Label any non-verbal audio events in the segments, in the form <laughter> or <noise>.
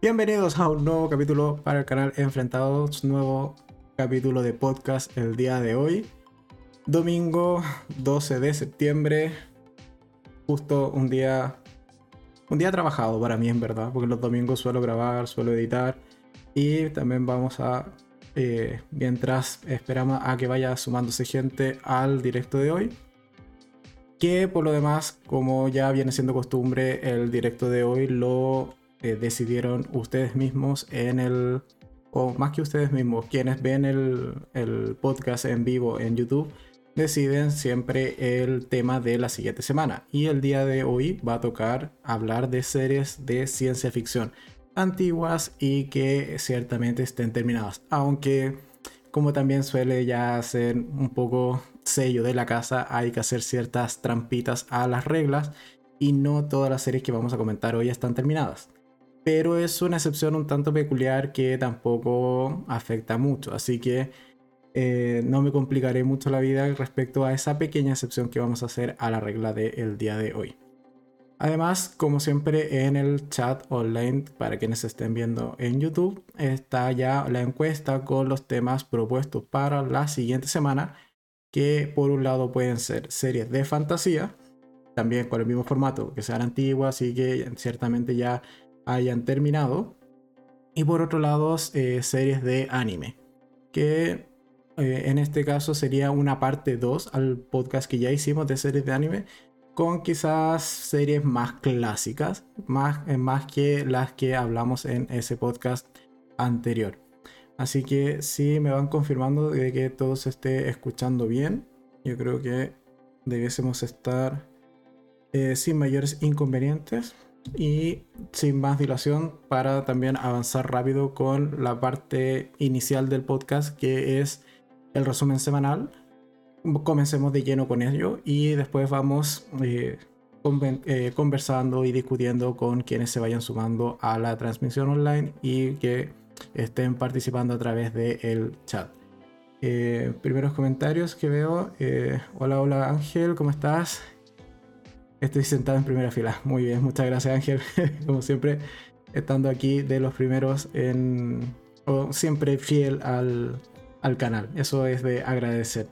Bienvenidos a un nuevo capítulo para el canal Enfrentados, nuevo capítulo de podcast el día de hoy. Domingo 12 de septiembre, justo un día un día trabajado para mí en verdad, porque los domingos suelo grabar, suelo editar y también vamos a eh, mientras esperamos a que vaya sumándose gente al directo de hoy. Que por lo demás, como ya viene siendo costumbre, el directo de hoy lo eh, decidieron ustedes mismos en el, o más que ustedes mismos, quienes ven el, podcast en vivo en YouTube, deciden siempre el tema de la siguiente semana. Y el día de hoy va a tocar hablar de series de ciencia ficción antiguas y que ciertamente estén terminadas. Aunque, como también suele ya ser un poco sello de la casa, hay que hacer ciertas trampitas a las reglas y no todas las series que vamos a comentar hoy están terminadas pero es una excepción un tanto peculiar que tampoco afecta mucho, así que eh, no me complicaré mucho la vida respecto a esa pequeña excepción que vamos a hacer a la regla del día de hoy. Además, como siempre en el chat online, para quienes estén viendo en YouTube, está ya la encuesta con los temas propuestos para la siguiente semana, que por un lado pueden ser series de fantasía, también con el mismo formato, que sean antiguas y que ciertamente ya hayan terminado. Y por otro lado, eh, series de anime. Que eh, en este caso sería una parte 2 al podcast que ya hicimos de series de anime. Con quizás series más clásicas. Más, eh, más que las que hablamos en ese podcast anterior. Así que si me van confirmando de que todo se esté escuchando bien. Yo creo que debiésemos estar sin mayores inconvenientes. Y sin más dilación, para también avanzar rápido con la parte inicial del podcast, que es el resumen semanal. Comencemos de lleno con ello y después vamos eh, eh, conversando y discutiendo con quienes se vayan sumando a la transmisión online y que estén participando a través del chat. Eh, primeros comentarios que veo. hola, hola Ángel, ¿cómo estás? Estoy sentado en primera fila. Muy bien, muchas gracias Ángel. <laughs> Como siempre, estando aquí de los primeros en... siempre fiel al, al canal. Eso es de agradecer.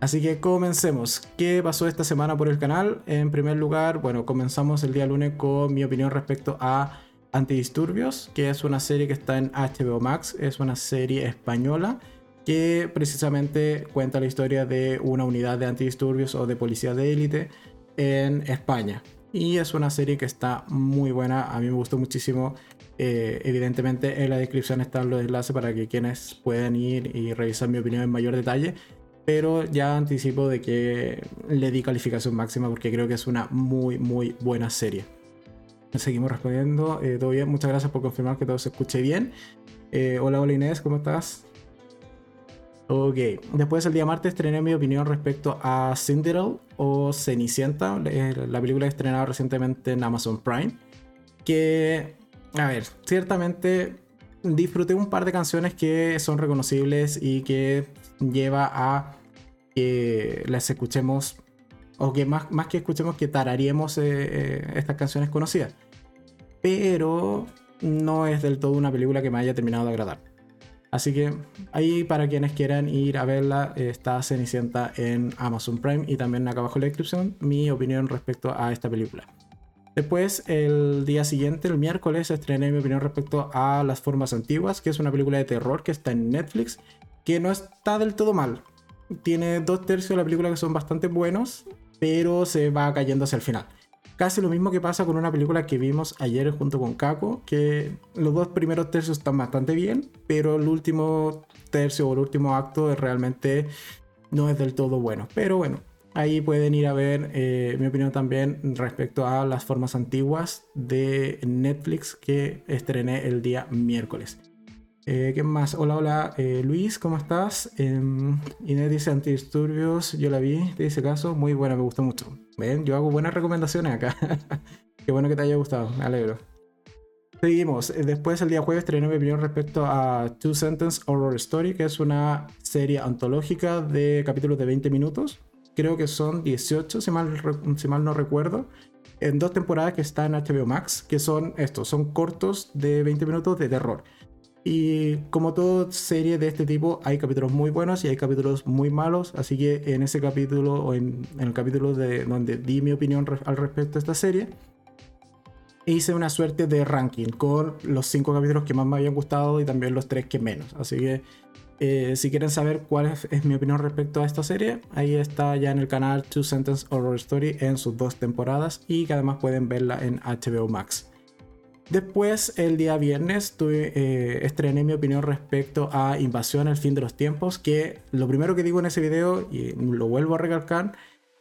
Así que comencemos. ¿Qué pasó esta semana por el canal? En primer lugar, bueno, comenzamos el día lunes con mi opinión respecto a Antidisturbios, que es una serie que está en HBO Max, es una serie española que precisamente cuenta la historia de una unidad de antidisturbios o de policía de élite en España. Y es una serie que está muy buena, a mí me gustó muchísimo. Eh, evidentemente en la descripción están los enlaces para que quienes puedan ir y revisar mi opinión en mayor detalle. Pero ya anticipo de que le di calificación máxima porque creo que es una muy, muy buena serie. Seguimos respondiendo. Eh, todo bien, muchas gracias por confirmar que todo se escuche bien. Eh, hola, hola Inés, ¿cómo estás? Ok, después el día martes estrené mi opinión respecto a Cinderella o Cenicienta, la película estrenada recientemente en Amazon Prime. Que, a ver, ciertamente disfruté un par de canciones que son reconocibles y que lleva a que las escuchemos, o que más, más que escuchemos, que tararíamos eh, eh, estas canciones conocidas. Pero no es del todo una película que me haya terminado de agradar. Así que ahí para quienes quieran ir a verla está Cenicienta en Amazon Prime y también acá abajo en la descripción mi opinión respecto a esta película. Después, el día siguiente, el miércoles, estrené mi opinión respecto a Las Formas Antiguas, que es una película de terror que está en Netflix, que no está del todo mal. Tiene dos tercios de la película que son bastante buenos, pero se va cayendo hacia el final. Casi lo mismo que pasa con una película que vimos ayer junto con Kako, que los dos primeros tercios están bastante bien, pero el último tercio o el último acto realmente no es del todo bueno. Pero bueno, ahí pueden ir a ver eh, mi opinión también respecto a las formas antiguas de Netflix que estrené el día miércoles. Eh, ¿Qué más? Hola, hola, eh, Luis, ¿cómo estás? Eh, Inés dice antidisturbios, yo la vi, te dice caso, muy buena, me gustó mucho. Ven, yo hago buenas recomendaciones acá. <laughs> Qué bueno que te haya gustado, me alegro. Seguimos. Eh, después, el día jueves, estrené mi opinión respecto a Two Sentence Horror Story, que es una serie antológica de capítulos de 20 minutos. Creo que son 18, si mal, si mal no recuerdo. en dos temporadas que están en HBO Max, que son estos, son cortos de 20 minutos de terror. Y como toda serie de este tipo, hay capítulos muy buenos y hay capítulos muy malos. Así que en ese capítulo, o en, el capítulo de donde di mi opinión al respecto de esta serie, hice una suerte de ranking con los cinco capítulos que más me habían gustado y también los tres que menos. Así que eh, si quieren saber cuál es, es, mi opinión respecto a esta serie, ahí está ya en el canal Two Sentence Horror Story en sus dos temporadas y que además pueden verla en HBO Max. Después, el día viernes, tuve, eh, estrené mi opinión respecto a Invasión, el fin de los tiempos, que lo primero que digo en ese video, y lo vuelvo a recalcar,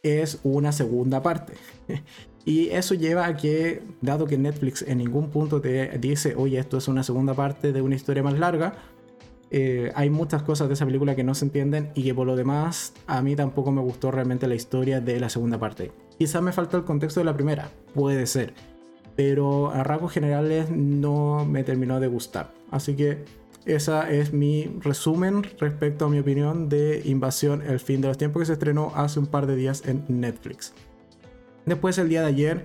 es una segunda parte. <laughs> y eso lleva a que, dado que Netflix en ningún punto te dice, oye, esto es una segunda parte de una historia más larga, eh, hay muchas cosas de esa película que no se entienden y que por lo demás a mí tampoco me gustó realmente la historia de la segunda parte. Quizás me faltó el contexto de la primera, puede ser pero a rasgos generales no me terminó de gustar. Así que esa es mi resumen respecto a mi opinión de Invasión El fin de los tiempos que se estrenó hace un par de días en Netflix. Después el día de ayer,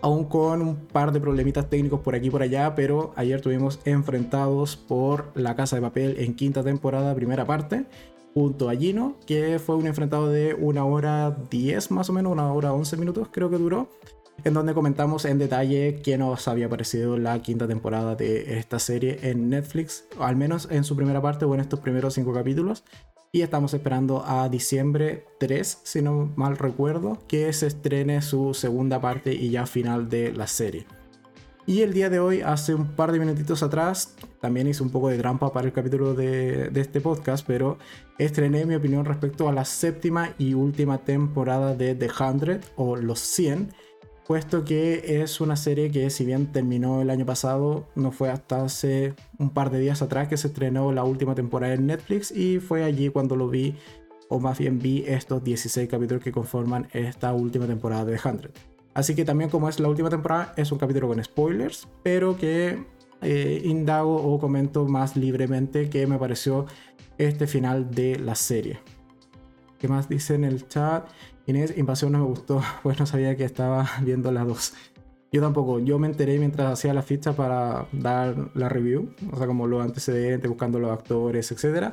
aún con un par de problemitas técnicos por aquí y por allá, pero ayer tuvimos enfrentados por La Casa de Papel en quinta temporada, primera parte, junto a Gino, que fue un enfrentado de una hora 10 más o menos, una hora 11 minutos creo que duró en donde comentamos en detalle qué nos había parecido la quinta temporada de esta serie en Netflix, al menos en su primera parte o en estos primeros cinco capítulos. Y estamos esperando a diciembre 3, si no mal recuerdo, que se estrene su segunda parte y ya final de la serie. Y el día de hoy, hace un par de minutitos atrás, también hice un poco de trampa para el capítulo de, de, este podcast, pero estrené mi opinión respecto a la séptima y última temporada de The 100 o Los 100 puesto que es una serie que si bien terminó el año pasado, no fue hasta hace un par de días atrás que se estrenó la última temporada en Netflix y fue allí cuando lo vi, o más bien vi estos 16 capítulos que conforman esta última temporada de 100. Así que también como es la última temporada, es un capítulo con spoilers, pero que eh, indago o comento más libremente que me pareció este final de la serie. ¿Qué más dice en el chat? Inés, Invasión no me gustó, <laughs> pues no sabía que estaba <laughs> viendo las dos. Yo tampoco, yo me enteré mientras hacía la ficha para dar la review, o sea, como los antecedentes, buscando los actores, etc.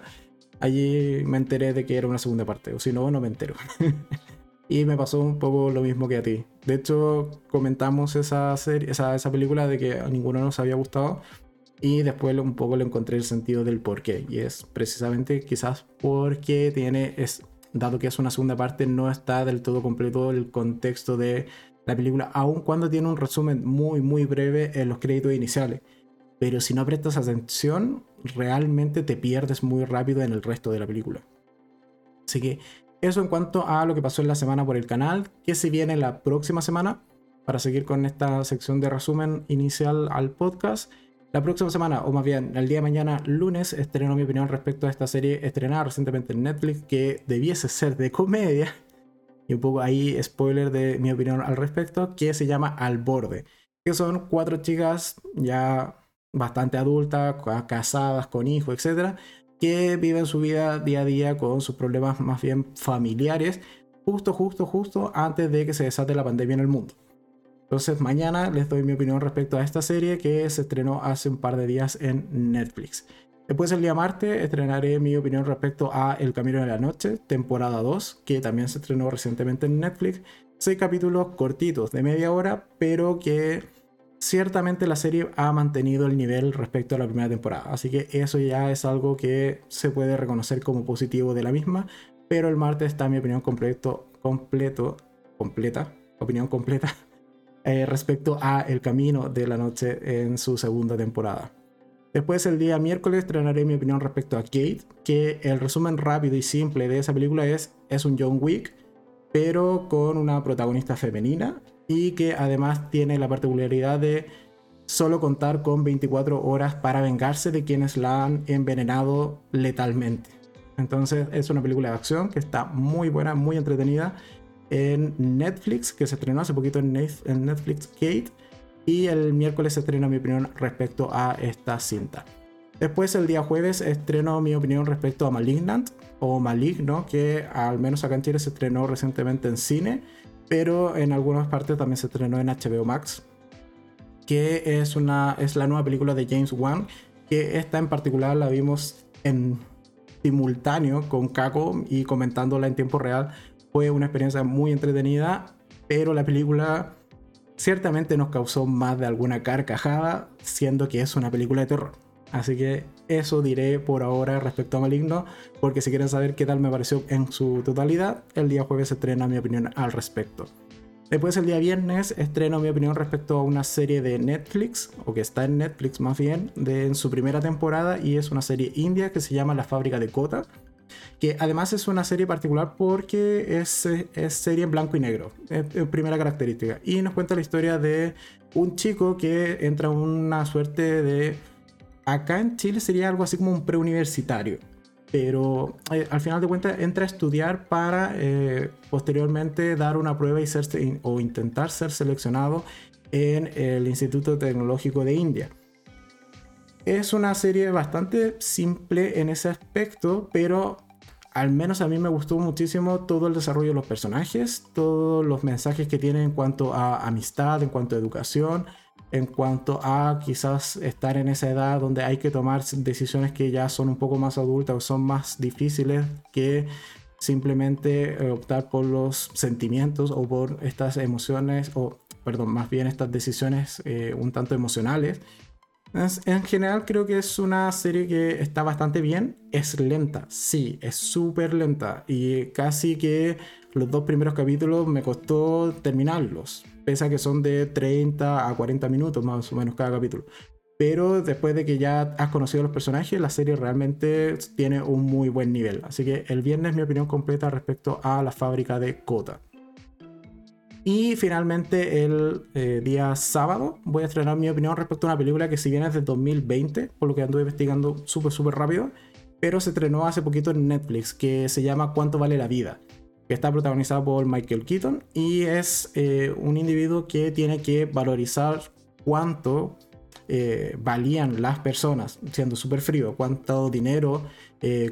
Allí me enteré de que era una segunda parte, o si no, no me entero. <laughs> y me pasó un poco lo mismo que a ti. De hecho, comentamos esa, serie, esa, esa película de que a ninguno nos había gustado y después un poco le encontré el sentido del por qué. Y es precisamente quizás porque tiene, es, dado que es una segunda parte, no está del todo completo el contexto de la película, aun cuando tiene un resumen muy, muy breve en los créditos iniciales. Pero si no prestas atención, realmente te pierdes muy rápido en el resto de la película. Así que eso en cuanto a lo que pasó en la semana por el canal, que se viene la próxima semana, para seguir con esta sección de resumen inicial al podcast. La próxima semana, o más bien el día de mañana, lunes, estreno mi opinión respecto a esta serie estrenada recientemente en Netflix que debiese ser de comedia. Y un poco ahí, spoiler de mi opinión al respecto, que se llama Al Borde. Que son cuatro chicas ya bastante adultas, casadas, con hijos, etc. Que viven su vida día a día con sus problemas más bien familiares, justo, justo, justo antes de que se desate la pandemia en el mundo. Entonces mañana les doy mi opinión respecto a esta serie que se estrenó hace un par de días en Netflix. Después el día martes estrenaré mi opinión respecto a El Camino de la Noche, temporada 2, que también se estrenó recientemente en Netflix. Seis capítulos cortitos de media hora, pero que ciertamente la serie ha mantenido el nivel respecto a la primera temporada. Así que eso ya es algo que se puede reconocer como positivo de la misma. Pero el martes está mi opinión completo, completo, completa, opinión completa eh, respecto a El Camino de la Noche en su segunda temporada. Después el día miércoles estrenaré mi opinión respecto a Kate, que el resumen rápido y simple de esa película es, es un John Wick, pero con una protagonista femenina y que además tiene la particularidad de solo contar con 24 horas para vengarse de quienes la han envenenado letalmente. Entonces es una película de acción que está muy buena, muy entretenida en Netflix, que se estrenó hace poquito en Netflix Kate. Y el miércoles se estrena mi opinión respecto a esta cinta. Después el día jueves estreno mi opinión respecto a Malignant o Maligno, que al menos acá en Chile se estrenó recientemente en cine. pero en algunas partes también se estrenó en HBO Max, que es, una, es la nueva película de James Wan, que esta en particular la vimos en simultáneo con Kako y comentándola en tiempo real. Fue una experiencia muy entretenida, pero la película ciertamente nos causó más de alguna carcajada, siendo que es una película de terror. Así que eso diré por ahora respecto a Maligno, porque si quieren saber qué tal me pareció en su totalidad, el día jueves estrena mi opinión al respecto. Después el día viernes estreno mi opinión respecto a una serie de Netflix, o que está en Netflix más bien, de en su primera temporada y es una serie india que se llama La fábrica de Kota, que además es una serie particular porque es, es serie en blanco y negro, es, primera característica, y nos cuenta la historia de un chico que entra en una suerte de... Acá en Chile sería algo así como un preuniversitario. Pero eh, al final de cuentas entra a estudiar para eh, posteriormente dar una prueba y ser, o intentar ser seleccionado en el Instituto Tecnológico de India. Es una serie bastante simple en ese aspecto, pero al menos a mí me gustó muchísimo todo el desarrollo de los personajes, todos los mensajes que tiene en cuanto a amistad, en cuanto a educación, en cuanto a quizás estar en esa edad donde hay que tomar decisiones que ya son un poco más adultas o son más difíciles que simplemente eh, optar por los sentimientos o por estas emociones o perdón más bien estas decisiones eh, un tanto emocionales en general creo que es una serie que está bastante bien. Es lenta, sí, es súper lenta. Y casi que los dos primeros capítulos me costó terminarlos. Pese a que son de 30 a 40 minutos más o menos cada capítulo. Pero después de que ya has conocido a los personajes, la serie realmente tiene un muy buen nivel. Así que el viernes mi opinión completa respecto a la fábrica de Kota. Y finalmente el eh, día sábado voy a estrenar mi opinión respecto a una película que si bien es de 2020, por lo que anduve investigando súper súper rápido, pero se estrenó hace poquito en Netflix, que se llama ¿Cuánto vale la vida? que está protagonizada por Michael Keaton y es eh, un individuo que tiene que valorizar cuánto eh, valían las personas, siendo súper frío, cuánto dinero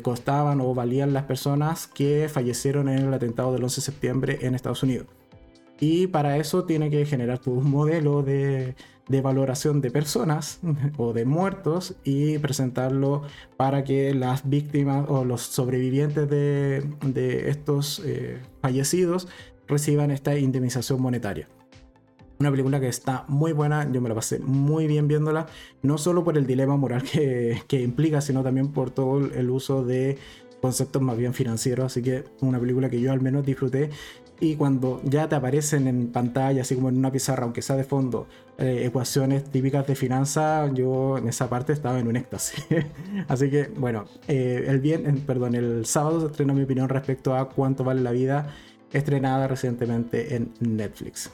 costaban o valían las personas que fallecieron en el atentado del 11 de septiembre en Estados Unidos. Y para eso tiene que generar un modelo de, valoración de personas <laughs> o de muertos y presentarlo para que las víctimas o los sobrevivientes de, estos eh, fallecidos reciban esta indemnización monetaria. Una película que está muy buena, yo me la pasé muy bien viéndola, no solo por el dilema moral que, que implica, sino también por todo el uso de conceptos más bien financieros, así que una película que yo al menos disfruté y cuando ya te aparecen en pantalla, así como en una pizarra, aunque sea de fondo, eh, ecuaciones típicas de finanzas, yo en esa parte estaba en un éxtasis. <laughs> así que, bueno, eh, el bien, perdón, el sábado se estrena mi opinión respecto a cuánto vale la vida, estrenada recientemente en Netflix.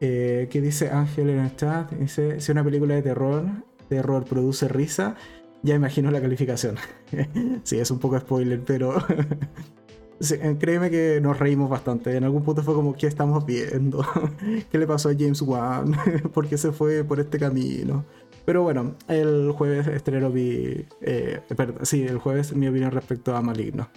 Eh, ¿Qué dice Ángel en el chat? Dice, si una película de terror, terror produce risa, ya imagino la calificación. <laughs> sí, es un poco spoiler, pero <laughs> Eh, créeme que nos reímos bastante. En algún punto fue como, ¿qué estamos viendo? <laughs> ¿Qué le pasó a James Wan? <laughs> ¿Por qué se fue por este camino? Pero bueno, el jueves estreno mi. Eh, perdón, sí, el jueves mi opinión respecto a Maligno.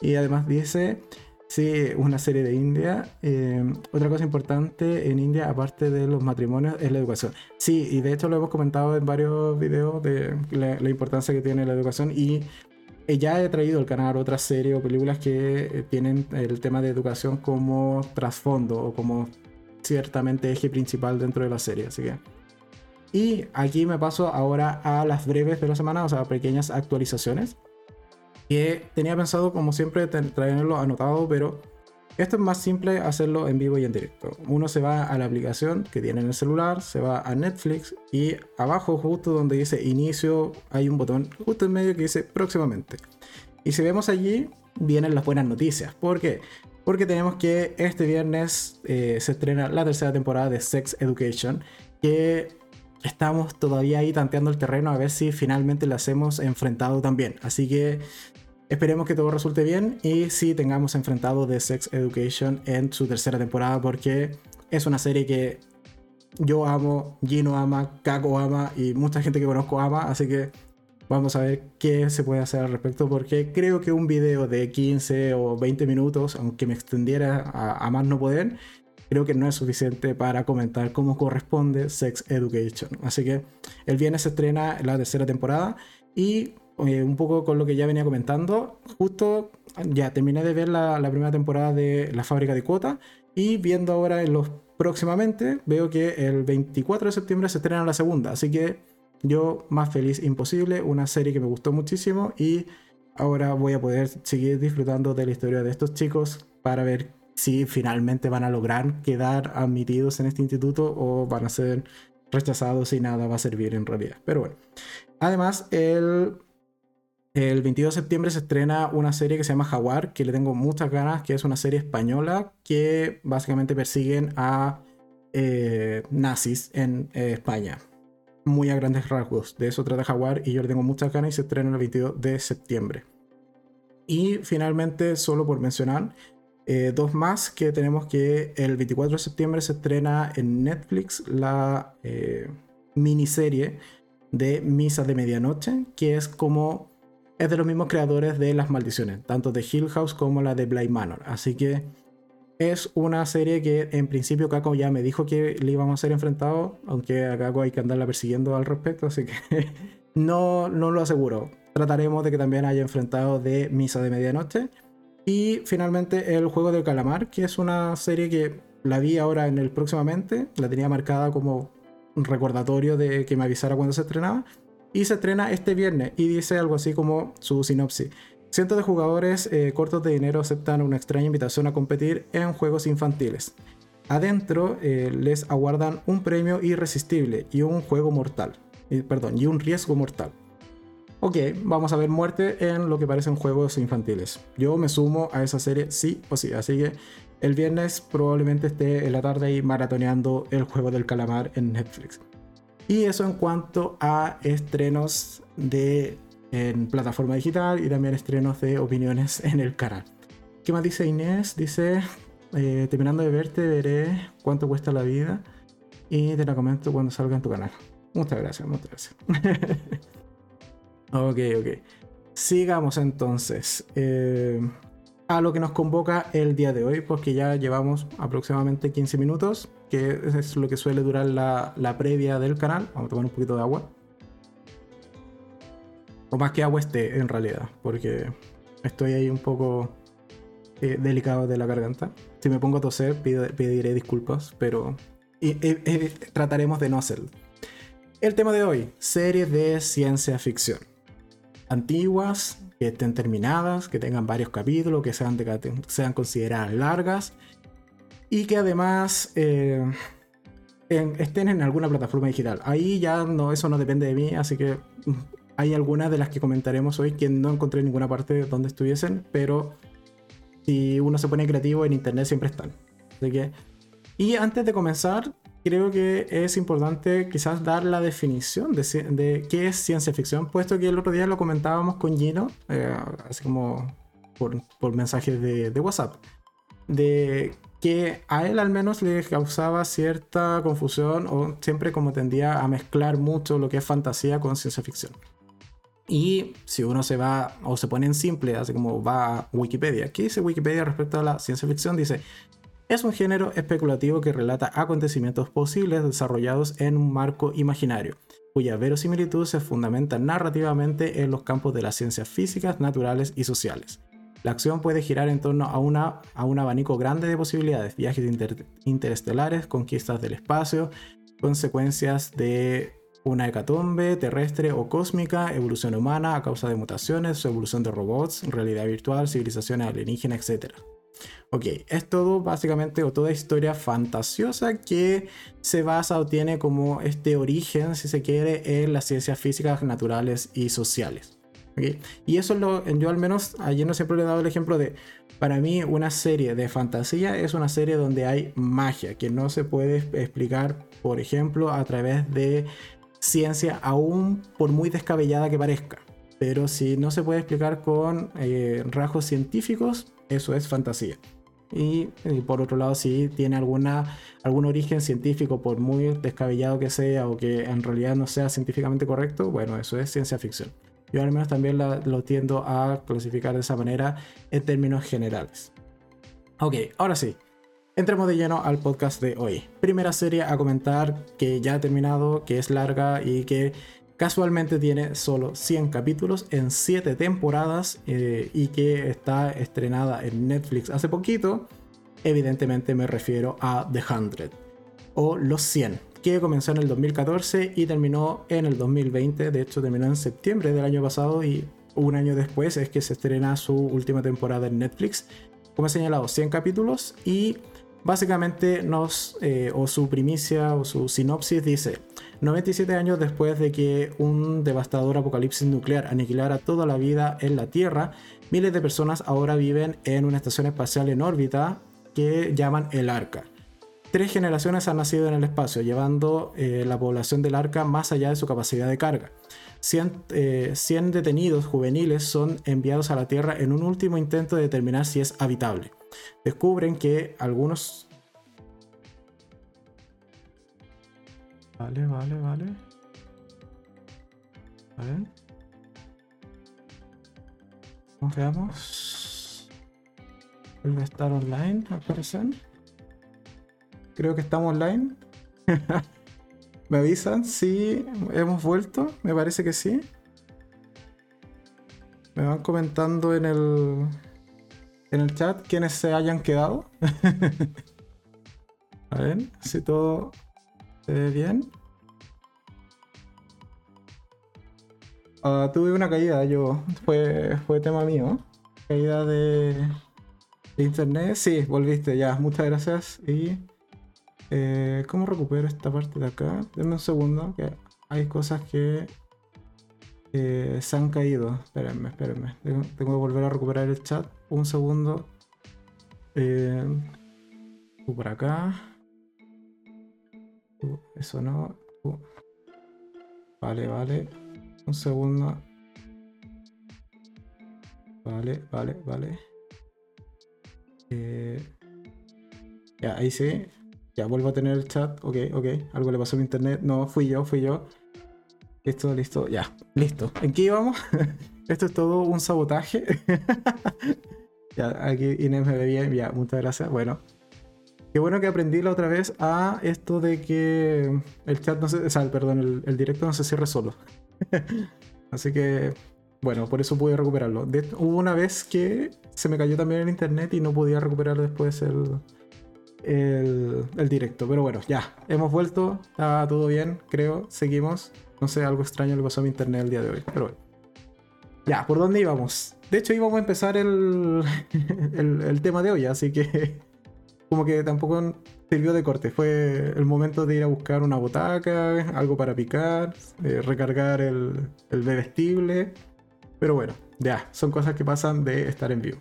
Y además dice. Sí, una serie de India. Eh, otra cosa importante en India, aparte de los matrimonios, es la educación. Sí, y de hecho lo hemos comentado en varios videos de la, la importancia que tiene la educación y ya he traído al canal otras series o películas que eh, tienen el tema de educación como trasfondo o como ciertamente eje principal dentro de la serie. Así que. Y aquí me paso ahora a las breves de la semana, o sea, pequeñas actualizaciones. Que tenía pensado, como siempre, traerlo anotado, pero esto es más simple hacerlo en vivo y en directo. Uno se va a la aplicación que tiene en el celular, se va a Netflix y abajo justo donde dice inicio hay un botón justo en medio que dice próximamente. Y si vemos allí vienen las buenas noticias. ¿Por qué? Porque tenemos que este viernes eh, se estrena la tercera temporada de Sex Education que estamos todavía ahí tanteando el terreno a ver si finalmente la hacemos enfrentado también. Así que Esperemos que todo resulte bien y si tengamos enfrentado The Sex Education en su tercera temporada porque es una serie que yo amo, Gino ama, Kako ama y mucha gente que conozco ama, así que Vamos a ver qué se puede hacer al respecto porque creo que un video de 15 o 20 minutos, aunque me extendiera a, a más no poder, creo que no es suficiente para comentar cómo corresponde Sex Education. Así que el viernes se estrena la tercera temporada y un poco con lo que ya venía comentando, justo ya terminé de ver la, primera temporada de La fábrica de cuota y viendo ahora en los próximamente veo que el 24 de septiembre se estrena la segunda, así que yo más feliz imposible, una serie que me gustó muchísimo y ahora voy a poder seguir disfrutando de la historia de estos chicos para ver si finalmente van a lograr quedar admitidos en este instituto o van a ser rechazados y nada va a servir en realidad. Pero bueno, además el, el 22 de septiembre se estrena una serie que se llama Jaguar, que le tengo muchas ganas, que es una serie española que básicamente persiguen a eh, nazis en eh, España. Muy a grandes rasgos. De eso trata Jaguar y yo le tengo muchas ganas y se estrena el 22 de septiembre. Y finalmente, solo por mencionar, eh, dos más que tenemos que el 24 de septiembre se estrena en Netflix la miniserie de Misa de Medianoche, que es como es de los mismos creadores de Las Maldiciones, tanto de Hill House como la de Bly Manor. Así que es una serie que en principio Kako ya me dijo que le íbamos a ser enfrentado, aunque a Kako hay que andarla persiguiendo al respecto, así que <laughs> no, no lo aseguro. Trataremos de que también haya enfrentado de Misa de Medianoche. Y finalmente el juego del calamar, que es una serie que la vi ahora en el próximamente, la tenía marcada como un recordatorio de que me avisara cuando se estrenaba. Y se estrena este viernes y dice algo así como su sinopsis. Cientos de jugadores eh, cortos de dinero aceptan una extraña invitación a competir en juegos infantiles. Adentro eh, les aguardan un premio irresistible y un juego mortal. perdón, y un riesgo mortal ok, vamos a ver muerte en lo que parecen juegos infantiles. Yo me sumo a esa serie sí o sí, así que el viernes probablemente esté en la tarde ahí maratoneando el juego del calamar en Netflix. Y eso en cuanto a estrenos de en plataforma digital y también estrenos de opiniones en el canal. ¿Qué más dice Inés? Dice, eh, terminando de verte veré cuánto cuesta la vida y te la comento cuando salga en tu canal. Muchas gracias, muchas gracias. <laughs> Ok, ok. Sigamos entonces eh, a lo que nos convoca el día de hoy, porque ya llevamos aproximadamente 15 minutos, que es lo que suele durar la, previa del canal. Vamos a tomar un poquito de agua. O más que agua esté, en realidad, porque estoy ahí un poco eh, delicado de la garganta. Si me pongo a toser, pediré disculpas, pero trataremos de no hacerlo. El tema de hoy, series de ciencia ficción antiguas, que estén terminadas, que tengan varios capítulos, que sean, sean consideradas largas y que además eh, estén en alguna plataforma digital. Ahí ya no, eso no depende de mí, así que mm, hay algunas de las que comentaremos hoy que no encontré en ninguna parte donde estuviesen, pero si uno se pone creativo en internet siempre están. Así que, y antes de comenzar, creo que es importante quizás dar la definición de, qué es ciencia ficción, puesto que el otro día lo comentábamos con Gino, eh, así como por, mensajes de, de, WhatsApp, de que a él al menos le causaba cierta confusión o siempre como tendía a mezclar mucho lo que es fantasía con ciencia ficción. Y si uno se va o se pone en simple, así como va a Wikipedia, ¿qué dice Wikipedia respecto a la ciencia ficción? Dice, es un género especulativo que relata acontecimientos posibles desarrollados en un marco imaginario, cuya verosimilitud se fundamenta narrativamente en los campos de las ciencias físicas, naturales y sociales. La acción puede girar en torno a, un abanico grande de posibilidades, viajes interestelares, conquistas del espacio, consecuencias de una hecatombe terrestre o cósmica, evolución humana a causa de mutaciones, evolución de robots, realidad virtual, civilizaciones alienígenas, etc. Ok, es todo básicamente o toda historia fantasiosa que se basa o tiene como este origen, si se quiere, en las ciencias físicas, naturales y sociales. Y eso es lo, yo al menos ayer no siempre le he dado el ejemplo de, para mí una serie de fantasía es una serie donde hay magia, que no se puede explicar, por ejemplo, a través de ciencia, aún por muy descabellada que parezca. Pero si no se puede explicar con eh, rasgos científicos, eso es fantasía. Y, por otro lado, si tiene alguna, algún origen científico, por muy descabellado que sea o que en realidad no sea científicamente correcto, bueno, eso es ciencia ficción. Yo al menos también lo tiendo a clasificar de esa manera en términos generales. Ok, ahora sí. Entremos de lleno al podcast de hoy. Primera serie a comentar que ya ha terminado, que es larga y que casualmente tiene solo 100 capítulos en 7 temporadas eh, y que está estrenada en Netflix hace poquito. Evidentemente me refiero a The 100 o Los 100, que comenzó en el 2014 y terminó en el 2020. De hecho, terminó en septiembre del año pasado y un año después es que se estrena su última temporada en Netflix. Como he señalado, 100 capítulos y Básicamente nos, eh, o su primicia o su sinopsis dice, 97 años después de que un devastador apocalipsis nuclear aniquilara toda la vida en la Tierra, miles de personas ahora viven en una estación espacial en órbita que llaman el Arca. Tres generaciones han nacido en el espacio, llevando eh, la población del Arca más allá de su capacidad de carga. 100, eh, detenidos juveniles son enviados a la Tierra en un último intento de determinar si es habitable. Descubren que algunos... Vale, vale, vale. Vale. Veamos. Vuelve a estar online, al parecer. Creo que estamos online. <laughs> ¿Me avisan si hemos vuelto? Me parece que sí. Me van comentando en el en el chat quienes se hayan quedado. <laughs> A ver si todo se ve bien. Ah, tuve una caída, yo. Fue, fue tema mío. Caída de, internet. Sí, volviste ya. Muchas gracias. Y eh, ¿Cómo recupero esta parte de acá? Denme un segundo, que hay cosas que eh, se han caído. Espérenme, espérenme. Tengo, que volver a recuperar el chat. Un segundo. Eh, por acá. eso no. Vale, vale. Un segundo. Vale, vale, vale. ya, ahí sí. Ya vuelvo a tener el chat. Ok, ok. Algo le pasó a mi internet. No, fui yo, fui yo. Listo, listo. Ya, listo. ¿En qué íbamos? <laughs> Esto es todo un sabotaje. <laughs> ya, aquí Inés me ve bien. Ya, muchas gracias. Bueno. Qué bueno que aprendí la otra vez a esto de que el chat no se. O perdón, el, directo no se cierre solo. <laughs> Así que. Bueno, por eso pude recuperarlo. hubo una vez que se me cayó también el internet y no podía recuperar después el, el, directo. Pero bueno, ya, hemos vuelto, está todo bien, creo, seguimos. No sé, algo extraño le pasó a mi internet el día de hoy, pero. Ya, ¿por dónde íbamos? De hecho, íbamos a empezar el, <laughs> el, tema de hoy, así que <laughs> como que tampoco sirvió de corte. Fue el momento de ir a buscar una botaca, algo para picar, eh, recargar el, el bebestible. Pero bueno, ya, son cosas que pasan de estar en vivo.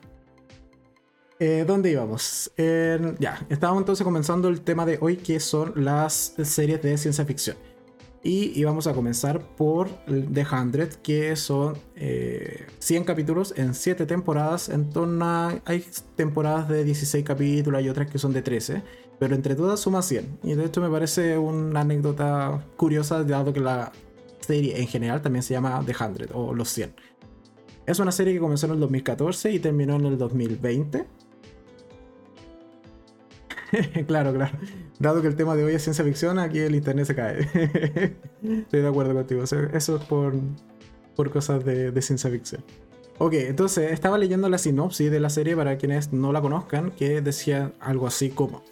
Eh, ¿Dónde íbamos? ya, estábamos entonces comenzando el tema de hoy que son las series de ciencia ficción. Y íbamos a comenzar por The 100, que son 100 eh, capítulos en 7 temporadas. En torno hay temporadas de 16 capítulos y otras que son de 13, pero entre todas suma 100. Y de hecho me parece una anécdota curiosa, dado que la serie en general también se llama The 100 o Los 100. Es una serie que comenzó en el 2014 y terminó en el 2020 <laughs> claro, claro. Dado que el tema de hoy es ciencia ficción, aquí el internet se cae. <laughs> Estoy de acuerdo contigo. Eso es por, por cosas de, ciencia ficción. Ok, entonces estaba leyendo la sinopsis de la serie para quienes no la conozcan, que decía algo así como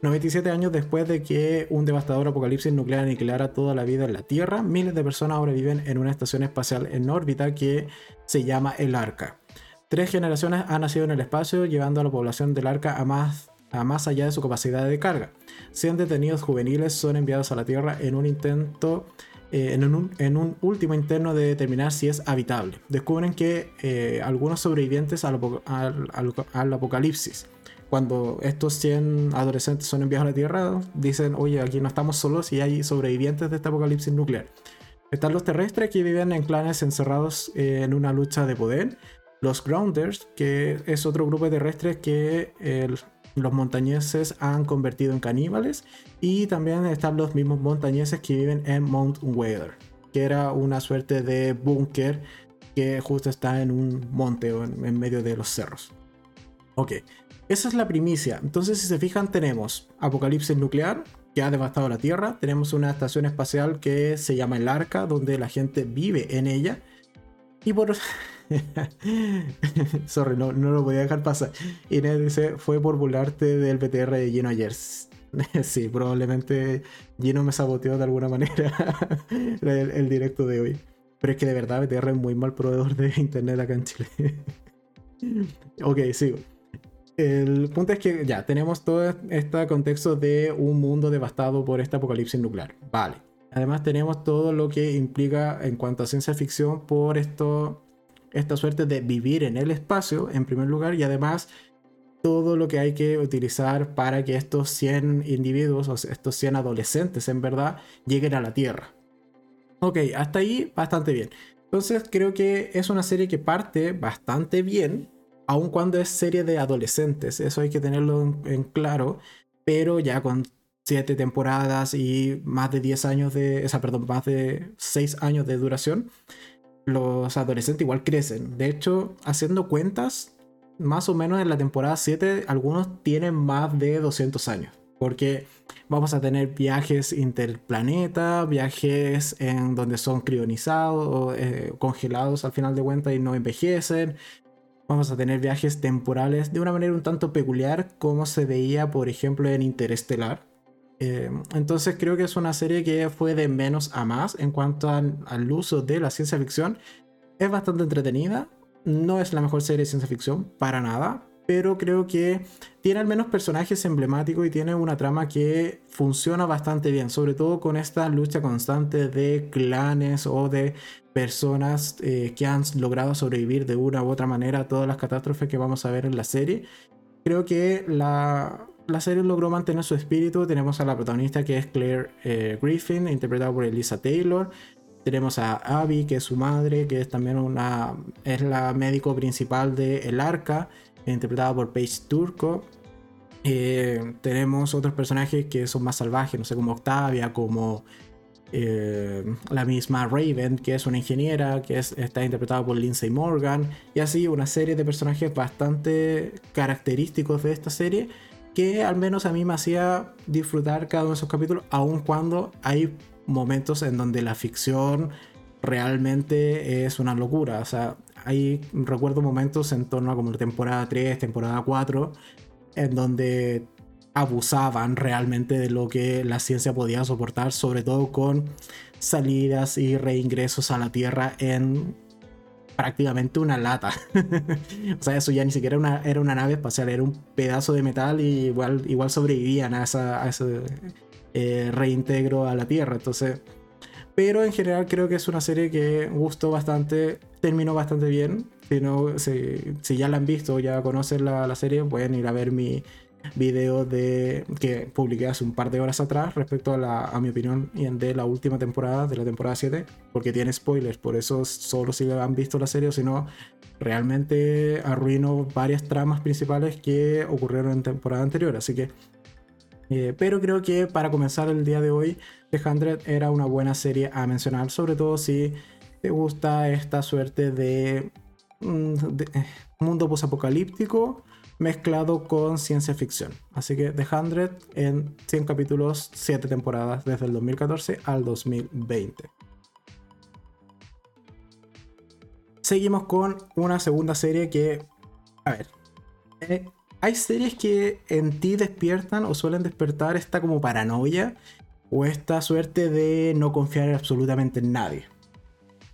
97 años después de que un devastador apocalipsis nuclear aniquilara toda la vida en la Tierra, miles de personas ahora viven en una estación espacial en órbita que se llama el Arca. Tres generaciones han nacido en el espacio, llevando a la población del Arca a más a más allá de su capacidad de carga. 100 detenidos juveniles son enviados a la Tierra en un intento eh, en, un, último interno de determinar si es habitable. Descubren que eh, algunos sobrevivientes al, apocalipsis, cuando estos 100 adolescentes son enviados a la Tierra, dicen, oye, aquí no estamos solos y hay sobrevivientes de este apocalipsis nuclear. Están los terrestres que viven en clanes encerrados eh, en una lucha de poder. Los Grounders, que es otro grupo de terrestres que los montañeses han convertido en caníbales y también están los mismos montañeses que viven en Mount Weather, que era una suerte de búnker que justo está en un monte o en, medio de los cerros. Ok, esa es la primicia. Entonces, si se fijan, tenemos apocalipsis nuclear, que ha devastado la Tierra. Tenemos una estación espacial que se llama el Arca, donde la gente vive en ella. Y por... <laughs> Sorry, no, no lo voy a dejar pasar. Inés dice, fue por burlarte del BTR de Gino ayer. <laughs> sí, probablemente Gino me saboteó de alguna manera <laughs> el, directo de hoy. Pero es que de verdad BTR es muy mal proveedor de internet acá en Chile. ok, sigo. El punto es que ya tenemos todo este contexto de un mundo devastado por este apocalipsis nuclear. Vale. Además tenemos todo lo que implica en cuanto a ciencia ficción por esto, esta suerte de vivir en el espacio en primer lugar y además todo lo que hay que utilizar para que estos 100 individuos, o estos 100 adolescentes en verdad, lleguen a la Tierra. Ok, hasta ahí bastante bien. Entonces creo que es una serie que parte bastante bien, aun cuando es serie de adolescentes, eso hay que tenerlo en, claro, pero ya con 7 temporadas y más de 10 años de, o sea, perdón, más de 6 años de duración, los adolescentes igual crecen. De hecho, haciendo cuentas, más o menos en la temporada 7 algunos tienen más de 200 años. Porque vamos a tener viajes interplaneta, viajes en donde son crionizados o eh, congelados al final de cuentas y no envejecen. Vamos a tener viajes temporales de una manera un tanto peculiar como se veía por ejemplo en Interestelar. Eh, entonces creo que es una serie que fue de menos a más en cuanto al uso de la ciencia ficción. Es bastante entretenida, no es la mejor serie de ciencia ficción, para nada, pero creo que tiene al menos personajes emblemáticos y tiene una trama que funciona bastante bien, sobre todo con esta lucha constante de clanes o de personas eh, que han logrado sobrevivir de una u otra manera a todas las catástrofes que vamos a ver en la serie. Creo que la, la serie logró mantener su espíritu. Tenemos a la protagonista que es Claire eh, Griffin, interpretada por Elisa Taylor. Tenemos a Abby, que es su madre, que es también una. es la médico principal de El Arca, interpretada por Paige Turco. Eh, tenemos otros personajes que son más salvajes, no sé, como Octavia, como eh, la misma Raven, que es una ingeniera, que está interpretada por Lindsay Morgan, y así una serie de personajes bastante característicos de esta serie, que al menos a mí me hacía disfrutar cada uno de esos capítulos, aun cuando hay momentos en donde la ficción realmente es una locura. O sea, hay, recuerdo momentos en torno a como la temporada 3, temporada 4, en donde abusaban realmente de lo que la ciencia podía soportar, sobre todo con salidas y reingresos a la Tierra en prácticamente una lata. <laughs> o sea, eso ya ni siquiera una, era una nave espacial, era un pedazo de metal y igual, igual sobrevivían a, esa, a ese eh, reintegro a la Tierra. Entonces, pero en general creo que es una serie que gustó bastante, terminó bastante bien. Si, no, si, ya la han visto, ya conocen la, la serie, pueden ir a ver mi, video de que publiqué hace un par de horas atrás respecto a, la, a mi opinión de la última temporada, de la temporada 7, porque tiene spoilers, por eso solo si han visto la serie o si no, realmente arruino varias tramas principales que ocurrieron en temporada anterior, así que... Eh, pero creo que para comenzar el día de hoy, The 100 era una buena serie a mencionar, sobre todo si te gusta esta suerte de, mm, de eh, mundo posapocalíptico mezclado con ciencia ficción. Así que The 100 en 100 capítulos, 7 temporadas desde el 2014 al 2020. Seguimos con una segunda serie que, a ver, eh, hay series que en ti despiertan o suelen despertar esta como paranoia o esta suerte de no confiar absolutamente en nadie.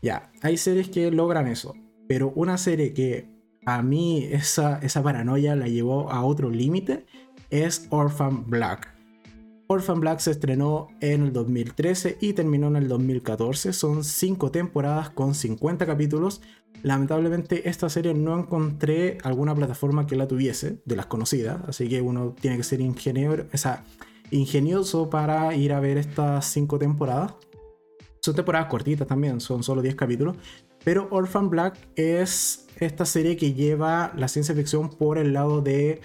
Ya, hay series que logran eso, pero una serie que a mí esa, esa paranoia la llevó a otro límite es Orphan Black. Orphan Black se estrenó en el 2013 y terminó en el 2014. Son 5 temporadas con 50 capítulos. Lamentablemente esta serie no encontré alguna plataforma que la tuviese, de las conocidas, así que uno tiene que ser ingeniero, ingenioso para ir a ver estas 5 temporadas. Son temporadas cortitas también, son solo 10 capítulos, pero Orphan Black es esta serie que lleva la ciencia ficción por el lado de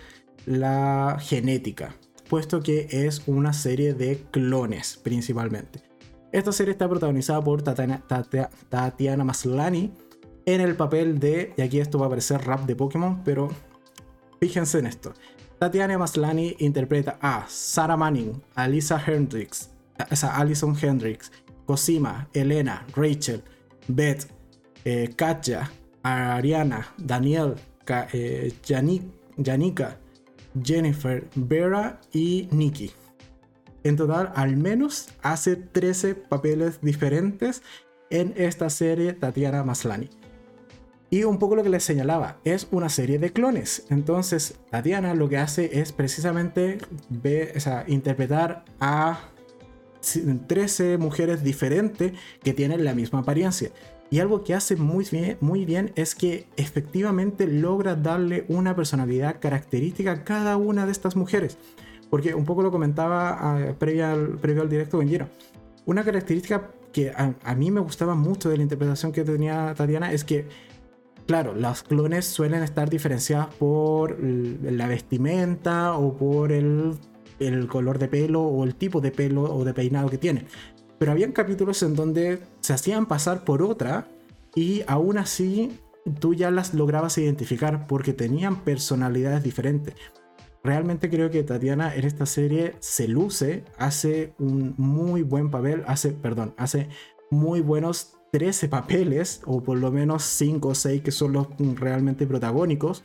la genética, puesto que es una serie de clones principalmente. Esta serie está protagonizada por Tatiana, Maslany en el papel de, y aquí esto va a parecer rap de Pokémon, pero fíjense en esto. Tatiana Maslany interpreta a Sarah Manning, a Lisa Hendricks, a Alison Hendricks, Cosima, Elena, Rachel, Beth, eh, Ariana, Daniel, eh, Janika, Jennifer, Vera y Nikki. En total, al menos hace 13 papeles diferentes en esta serie Tatiana Maslany. Y un poco lo que les señalaba, es una serie de clones. Entonces, Tatiana lo que hace es precisamente interpretar a 13 mujeres diferentes que tienen la misma apariencia. Y algo que hace muy bien, muy bien es que efectivamente logra darle una personalidad característica a cada una de estas mujeres. Porque un poco lo comentaba ah, previo, al, previo al directo con Una característica que a, mí me gustaba mucho de la interpretación que tenía Tatiana es que, claro, las clones suelen estar diferenciadas por la vestimenta o por el, el color de pelo o el tipo de pelo o de peinado que tienen. Pero habían capítulos en donde se hacían pasar por otra y aún así tú ya las lograbas identificar porque tenían personalidades diferentes. Realmente creo que Tatiana en esta serie se luce, hace un muy buen papel, hace, perdón, hace muy buenos 13 papeles, o por lo menos 5 o 6 que son los realmente protagónicos.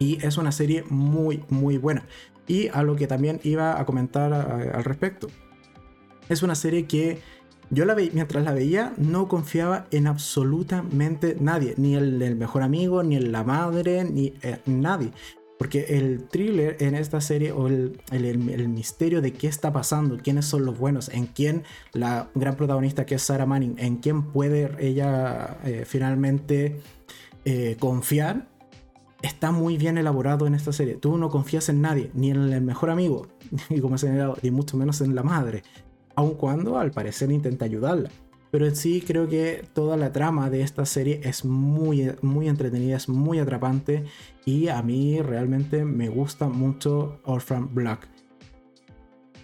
Y es una serie muy, muy buena. Y a lo que también iba a comentar al respecto es una serie que yo la veía, mientras la veía, no confiaba en absolutamente nadie, ni el, el mejor amigo, ni en la madre, ni en nadie. Porque el thriller en esta serie, o el, el, misterio de qué está pasando, quiénes son los buenos, en quién la gran protagonista que es Sarah Manning, en quién puede ella eh, finalmente eh, confiar, está muy bien elaborado en esta serie. Tú no confías en nadie, ni en el mejor amigo, <laughs> ni como se ni mucho menos en la madre aun cuando al parecer intenta ayudarla. Pero en sí creo que toda la trama de esta serie es muy, muy entretenida, es muy atrapante y a mí realmente me gusta mucho Orphan Black.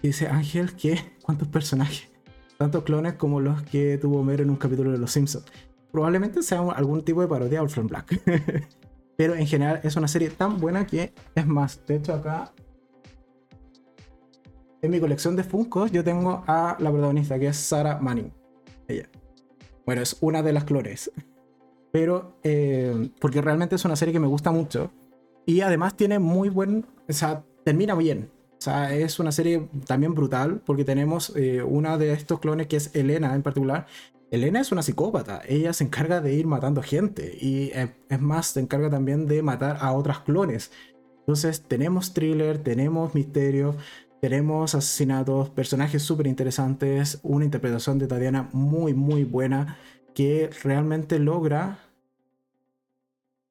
Dice Ángel que <laughs> cuántos personajes, tantos clones como los que tuvo Homero en un capítulo de Los Simpsons. Probablemente sea algún tipo de parodia de Orphan Black. <laughs> Pero en general es una serie tan buena que es más, de hecho acá en mi colección de Funkos yo tengo a la protagonista, que es Sarah Manning. Ella. Bueno, es una de las clones. Pero, eh, porque realmente es una serie que me gusta mucho. Y además tiene muy buen. O sea, termina bien. O sea, es una serie también brutal, porque tenemos eh, una de estos clones que es Elena en particular. Elena es una psicópata. Ella se encarga de ir matando gente. Y eh, es más, se encarga también de matar a otras clones. Entonces, tenemos thriller, tenemos misterio, tenemos asesinatos, personajes súper interesantes, una interpretación de Tatiana muy, muy buena que realmente logra...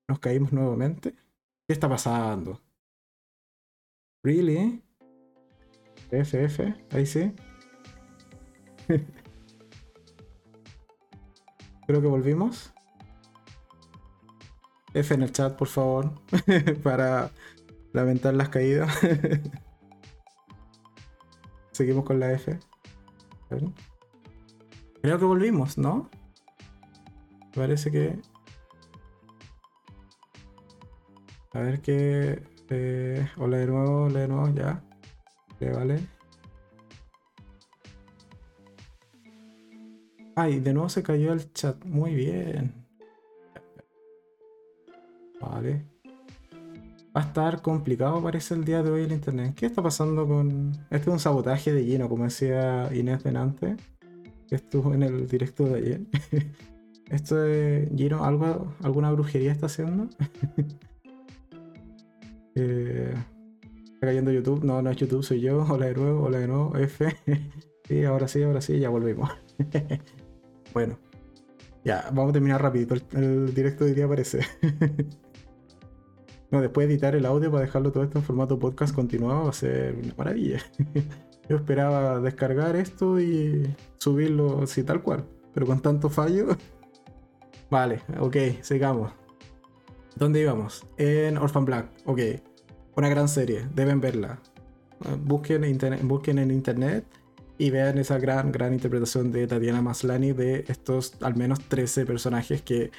Nos caímos nuevamente. ¿Qué está pasando? ¿Really? FF, ahí sí. <laughs> Creo que volvimos. F en el chat, por favor, <laughs> para lamentar las caídas. <laughs> Seguimos con la F. Creo que volvimos, ¿no? Parece que. A ver qué. Eh, hola de nuevo, hola de nuevo, ya. Le vale. Ay, de nuevo se cayó el chat. Muy bien. Vale. Va a estar complicado, parece, el día de hoy el internet. ¿Qué está pasando con.? Este es un sabotaje de lleno, como decía Inés Denante, que estuvo en el directo de ayer. <laughs> ¿Esto de Gino algo, alguna brujería está haciendo? <laughs> eh, está cayendo YouTube. No, no es YouTube, soy yo. Hola de nuevo, hola de nuevo. F. <laughs> sí, ahora sí, ahora sí, ya volvimos. bueno, ya, vamos a terminar rápido. El, el directo de hoy día parece. No, después de editar el audio para dejarlo todo esto en formato podcast continuado va a ser una maravilla. <laughs> Yo esperaba descargar esto y subirlo así tal cual, pero con tanto fallo. <laughs> Vale, ok, sigamos. ¿Dónde íbamos? En Orphan Black, ok. Una gran serie, deben verla. Busquen, busquen en internet y vean esa gran, gran interpretación de Tatiana Maslany de estos al menos 13 personajes que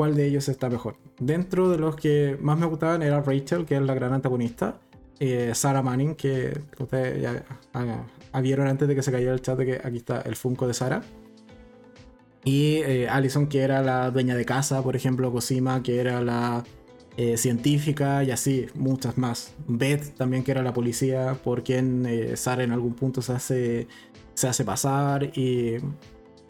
cuál de ellos está mejor. Dentro de los que más me gustaban era Rachel, que es la gran antagonista. Eh, Sarah Manning, que ustedes ya ah, vieron antes de que se cayera el chat de que aquí está el Funko de Sarah. Y eh, Allison, que era la dueña de casa, por ejemplo, Cosima, que era la eh, científica, y así, muchas más. Beth, también, que era la policía, por quien eh, Sarah en algún punto se hace, se hace pasar, y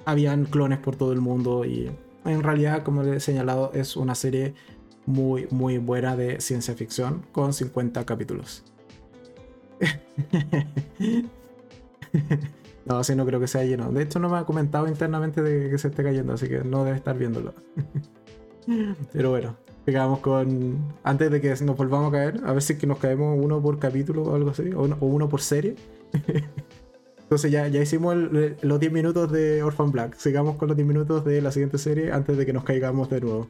habían clones por todo el mundo, y en realidad, como les he señalado, es una serie muy, muy buena de ciencia ficción, con 50 capítulos. <laughs> No, así no creo que sea lleno. De hecho, no me ha comentado internamente de que se esté cayendo, así que no debe estar viéndolo. <laughs> Pero bueno, sigamos con. Antes de que nos volvamos a caer, a ver si que nos caemos uno por capítulo o algo así, o uno, por serie. <laughs> Entonces ya, ya hicimos los 10 minutos de Orphan Black. Sigamos con los 10 minutos de la siguiente serie antes de que nos caigamos de nuevo.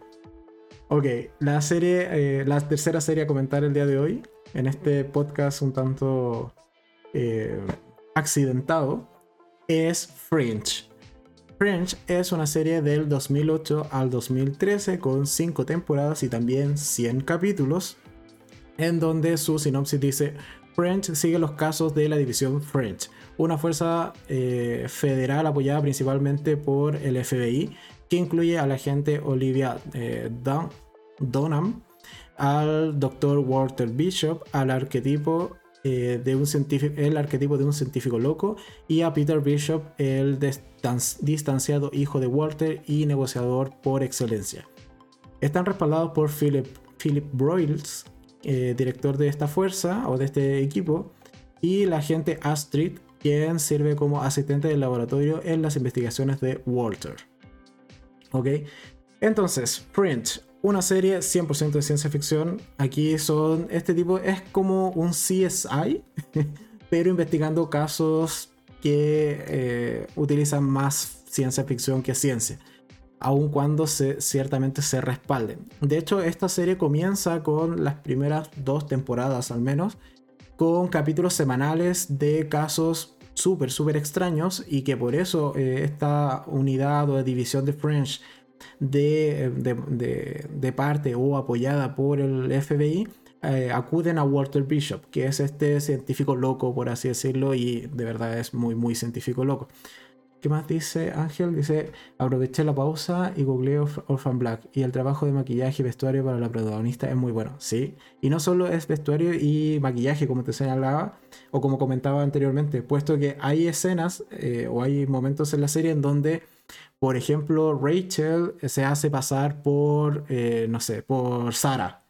Ok, la serie, eh, la tercera serie a comentar el día de hoy, en este podcast un tanto eh, accidentado, es Fringe. Fringe es una serie del 2008 al 2013 con 5 temporadas y también 100 capítulos, en donde su sinopsis dice, Fringe sigue los casos de la división Fringe, una fuerza eh, federal apoyada principalmente por el FBI, que incluye a la agente Olivia eh, Donham, al Dr. Walter Bishop, al arquetipo eh, de un científico, el arquetipo de un científico loco, y a Peter Bishop, el distanciado hijo de Walter y negociador por excelencia. Están respaldados por Philip, Philip Broyles, eh, director de esta fuerza o de este equipo, y la agente Astrid, quien sirve como asistente del laboratorio en las investigaciones de Walter. Ok, entonces, Fringe, una serie 100% de ciencia ficción. Aquí son, este tipo es como un CSI, <laughs> pero investigando casos que eh, utilizan más ciencia ficción que ciencia, aun cuando ciertamente se respalden. De hecho, esta serie comienza con las primeras dos temporadas al menos, con capítulos semanales de casos súper, súper extraños y que por eso eh, esta unidad o división de French de, parte o apoyada por el FBI, eh, acuden a Walter Bishop, que es este científico loco, por así decirlo, y de verdad es muy, muy científico loco. ¿Qué más dice Ángel? Dice, aproveché la pausa y googleé Orphan Black y el trabajo de maquillaje y vestuario para la protagonista es muy bueno, ¿sí? Y no solo es vestuario y maquillaje, como te señalaba, o como comentaba anteriormente, puesto que hay escenas eh, o hay momentos en la serie en donde por ejemplo, Rachel se hace pasar por, eh, no sé, por Sara.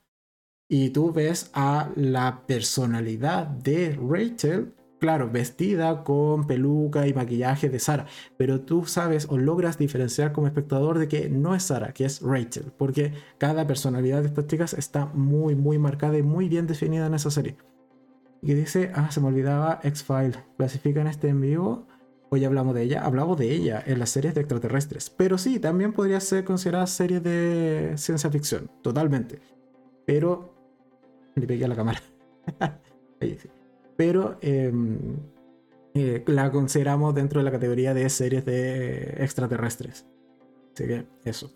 Y tú ves a la personalidad de Rachel, claro, vestida con peluca y maquillaje de Sara. Pero tú sabes o logras diferenciar como espectador de que no es Sara, que es Rachel. Porque cada personalidad de estas chicas está muy, muy marcada y muy bien definida en esa serie. Y dice, ah, se me olvidaba X-File. Clasifican este en vivo Hoy hablamos de ella, hablamos de ella en las series de extraterrestres. Pero sí, también podría ser considerada serie de ciencia ficción, totalmente. Pero. Le pegué a la cámara. <laughs> Pero em, eh, la consideramos dentro de la categoría de series de extraterrestres. Así que eso.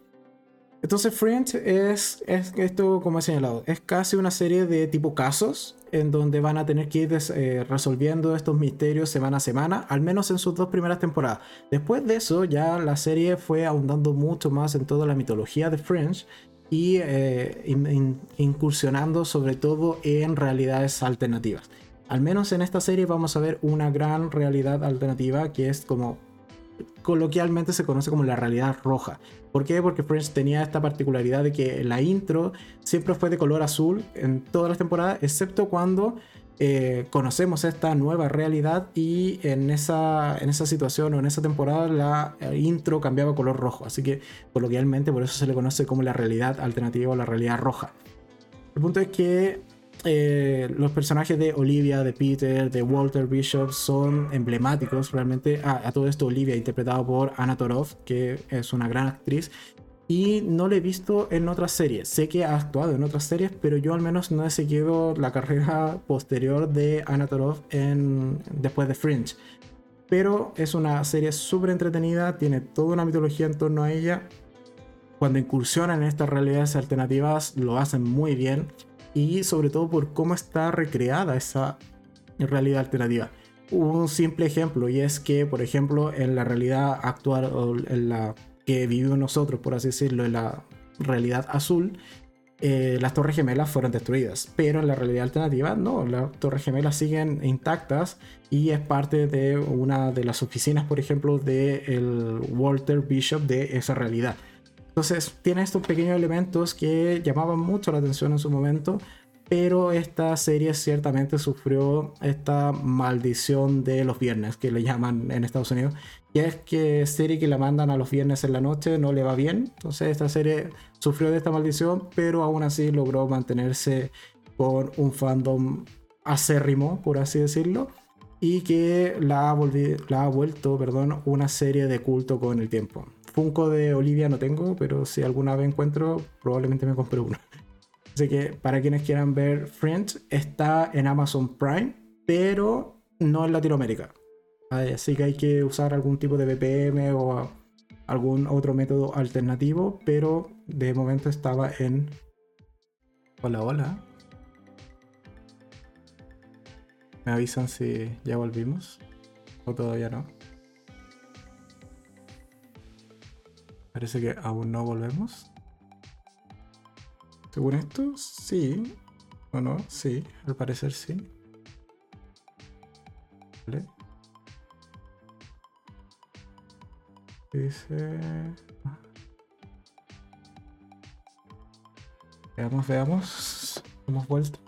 Entonces, Fringe es, es, esto, como he señalado, es casi una serie de tipo casos en donde van a tener que ir eh, resolviendo estos misterios semana a semana, al menos en sus dos primeras temporadas. Después de eso, ya la serie fue ahondando mucho más en toda la mitología de Fringe y eh, incursionando sobre todo en realidades alternativas. Al menos en esta serie vamos a ver una gran realidad alternativa que es como coloquialmente se conoce como la realidad roja. ¿Por qué? Porque Friends tenía esta particularidad de que la intro siempre fue de color azul en todas las temporadas, excepto cuando eh, conocemos esta nueva realidad y en esa, en esa situación o en esa temporada la intro cambiaba color rojo. Así que coloquialmente por eso se le conoce como la realidad alternativa o la realidad roja. El punto es que eh, los personajes de Olivia, de Peter, de Walter Bishop son emblemáticos realmente. A todo esto Olivia, interpretado por Anna Torov, que es una gran actriz. Y no la he visto en otras series. Sé que ha actuado en otras series, pero yo al menos no he seguido la carrera <laughs> posterior de Anna Torov en, después de Fringe. Pero es una serie súper entretenida, tiene toda una mitología en torno a ella cuando incursionan en estas realidades alternativas lo hacen muy bien y sobre todo por cómo está recreada esa realidad alternativa. Un simple ejemplo y es que, por ejemplo, en la realidad actual o en la que vivimos nosotros, por así decirlo, en la realidad azul, eh, las torres gemelas fueron destruidas, pero en la realidad alternativa no, las torres gemelas siguen intactas y es parte de una de las oficinas, por ejemplo, del Walter Bishop de esa realidad. Entonces tiene estos pequeños elementos que llamaban mucho la atención en su momento, pero esta serie ciertamente sufrió esta maldición de los viernes, que le llaman en Estados Unidos, y es que serie que la mandan a los viernes en la noche no le va bien. Entonces esta serie sufrió de esta maldición, pero aún así logró mantenerse con un fandom acérrimo, por así decirlo, y que la ha, la ha vuelto perdón, una serie de culto con el tiempo. Funko de Olivia no tengo, pero si alguna vez encuentro, probablemente me compre uno. <laughs> Así que para quienes quieran ver Friends, está en Amazon Prime, pero no en Latinoamérica. Así que hay que usar algún tipo de VPN o algún otro método alternativo, pero de momento estaba en... Hola, hola. ¿Me avisan si ya volvimos? ¿O todavía no? Parece que aún no volvemos. Según esto, sí. ¿O no? Sí, al parecer sí. Vale. Dice... Veamos, veamos. Hemos vuelto.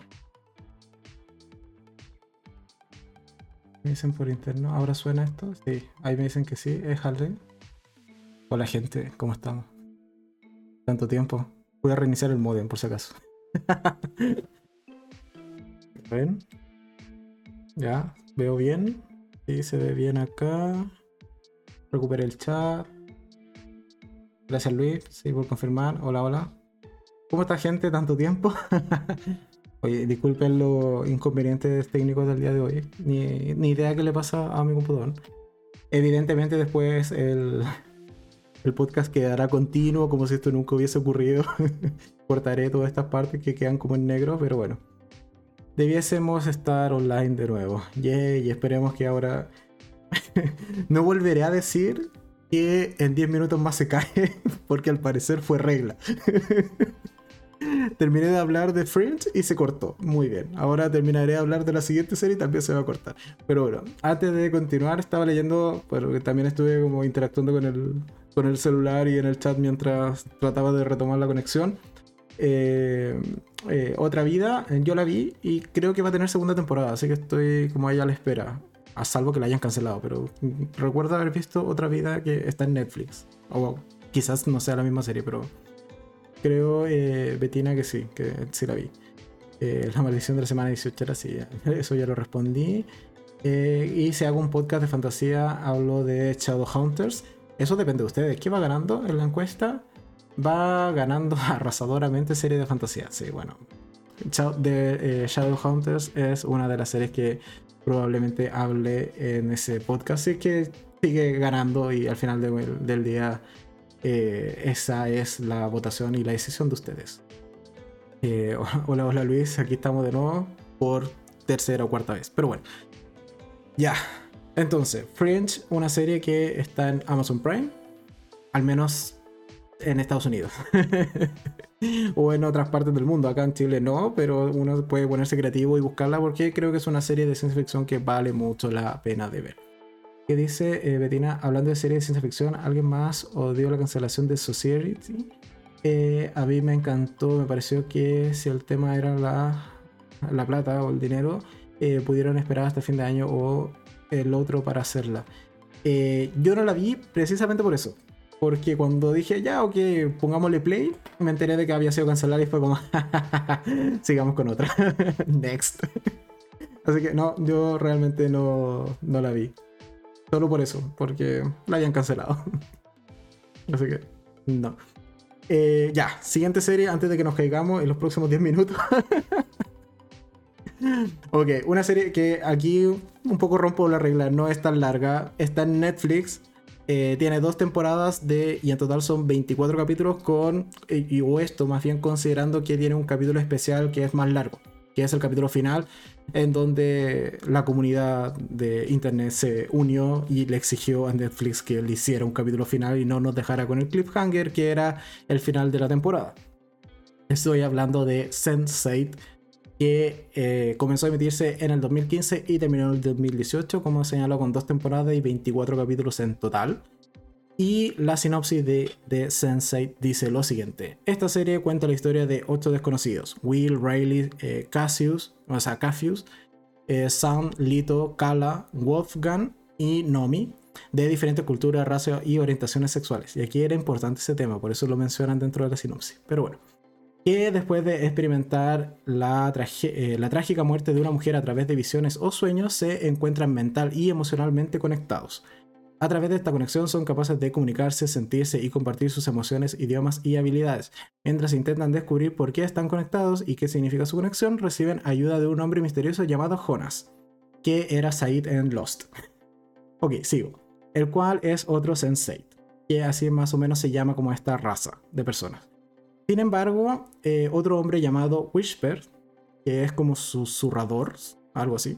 Me dicen por interno. ¿Ahora suena esto? Sí. Ahí me dicen que sí. Es Harley. Hola gente, ¿cómo estamos? Tanto tiempo. Voy a reiniciar el modem por si acaso. <laughs> ¿Ven? Ya, veo bien. Sí, se ve bien acá. Recuperé el chat. Gracias Luis, sí, por confirmar. Hola, hola. ¿Cómo está gente? Tanto tiempo. <laughs> Oye, disculpen los inconvenientes técnicos del día de hoy. Ni, ni idea qué le pasa a mi computador. Evidentemente después el, el podcast quedará continuo como si esto nunca hubiese ocurrido. <laughs> Cortaré todas estas partes que quedan como en negro, pero bueno. Debiésemos estar online de nuevo. y esperemos que ahora <laughs> no volveré a decir que en 10 minutos más se cae, <laughs> porque al parecer fue regla. Terminé de hablar de Friends y se cortó. Muy bien. Ahora terminaré de hablar de la siguiente serie y también se va a cortar. Pero bueno, antes de continuar, estaba leyendo, porque también estuve como interactuando con el, con el celular y en el chat mientras trataba de retomar la conexión. Eh, eh, otra vida, yo la vi y creo que va a tener segunda temporada, así que estoy como ahí a la espera a salvo que la hayan cancelado, pero recuerdo haber visto otra vida que está en Netflix. O quizás no sea la misma serie, pero creo, eh, Betina, que sí, que sí la vi. Eh, la maldición de la semana 18 era así, eso ya lo respondí. Eh, y si hago un podcast de fantasía, hablo de Shadowhunters. Eso depende de ustedes. ¿Qué va ganando en la encuesta? Va ganando <laughs> arrasadoramente serie de fantasía. Sí, bueno. De Shadowhunters es una de las series que probablemente hable en ese podcast. y que sigue ganando y al final del día eh, esa es la votación y la decisión de ustedes. Eh, <laughs> hola, hola Luis, aquí estamos de nuevo por tercera o cuarta vez. Pero bueno, ya. Entonces, Fringe, una serie que está en Amazon Prime, al menos en Estados Unidos. <laughs> o en otras partes del mundo. Acá en Chile no, pero uno puede ponerse creativo y buscarla porque creo que es una serie de ciencia ficción que vale mucho la pena de ver. ¿Qué dice eh, Betina? Hablando de serie de ciencia ficción, ¿alguien más odió la cancelación de Society? Eh, a mí me encantó, me pareció que si el tema era la, la plata o el dinero, eh, pudieron esperar hasta fin de año o el otro para hacerla. yo no la vi precisamente por eso porque cuando dije, ya, ok, pongámosle play, me enteré de que había sido cancelada y fue como, <laughs> sigamos con otra. <laughs> Next. Así que no, yo realmente no, no la vi. Solo por eso, porque la habían cancelado. <laughs> Así que, no. Eh, ya, siguiente serie antes de que nos caigamos en los próximos 10 minutos. Ok, una serie que aquí un poco rompo la regla, no es tan larga. Está en Netflix Eh, tiene dos temporadas de, y en total son 24 capítulos con, y, esto más bien considerando que tiene un capítulo especial que es más largo, que es el capítulo final, en donde la comunidad de internet se unió y le exigió a Netflix que le hiciera un capítulo final y no nos dejara con el cliffhanger que era el final de la temporada. Estoy hablando de Sense8 que eh, comenzó a emitirse en el 2015 y terminó en el 2018, como señaló, con dos temporadas y 24 capítulos en total. Y la sinopsis de, de Sense8 dice lo siguiente: Esta serie cuenta la historia de ocho desconocidos: Will, Riley, eh, Cassius, o sea, Cassius, eh, Sam, Lito, Kala, Wolfgang y Nomi, de diferentes culturas, razas y orientaciones sexuales. Y aquí era importante ese tema, por eso lo mencionan dentro de la sinopsis. Pero bueno que después de experimentar la, eh, la, trágica muerte de una mujer a través de visiones o sueños, se encuentran mental y emocionalmente conectados. A través de esta conexión son capaces de comunicarse, sentirse y compartir sus emociones, idiomas y habilidades. Mientras intentan descubrir por qué están conectados y qué significa su conexión, reciben ayuda de un hombre misterioso llamado Jonas, que era Said en Lost. <laughs> ok, sigo. El cual es otro Sensei, que así más o menos se llama como esta raza de personas. Sin embargo, eh, otro hombre llamado Whisper, que es como susurrador, algo así,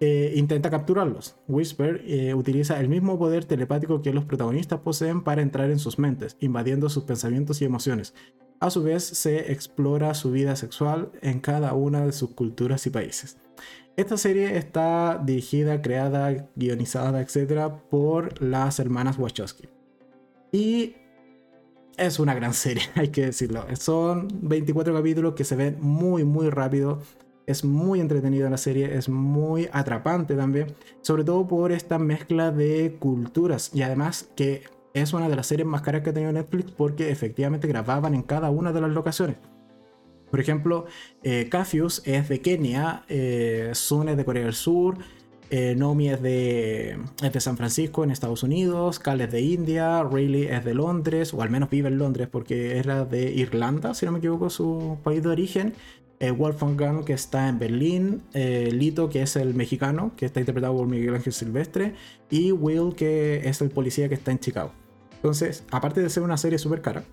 eh, intenta capturarlos. Whisper eh, utiliza el mismo poder telepático que los protagonistas poseen para entrar en sus mentes, invadiendo sus pensamientos y emociones. A su vez, se explora su vida sexual en cada una de sus culturas y países. Esta serie está dirigida, creada, guionizada, etc. por las hermanas Wachowski. Y es una gran serie, <laughs> hay que decirlo. Son 24 capítulos que se ven muy, muy rápido. Es muy entretenida la serie, es muy atrapante también, sobre todo por esta mezcla de culturas y además que es una de las series más caras que ha tenido Netflix porque efectivamente grababan en cada una de las locaciones. Por ejemplo, eh, es de Kenia, eh, Sun es de Corea del Sur, eh, Nomi es de, de San Francisco en Estados Unidos, Cal es de India, Rayleigh es de Londres, o al menos vive en Londres porque era de Irlanda, si no me equivoco, su país de origen. Eh, Wolfgang que está en Berlín, eh, Lito que es el mexicano, que está interpretado por Miguel Ángel Silvestre, y Will que es el policía que está en Chicago. Entonces, aparte de ser una serie súper cara,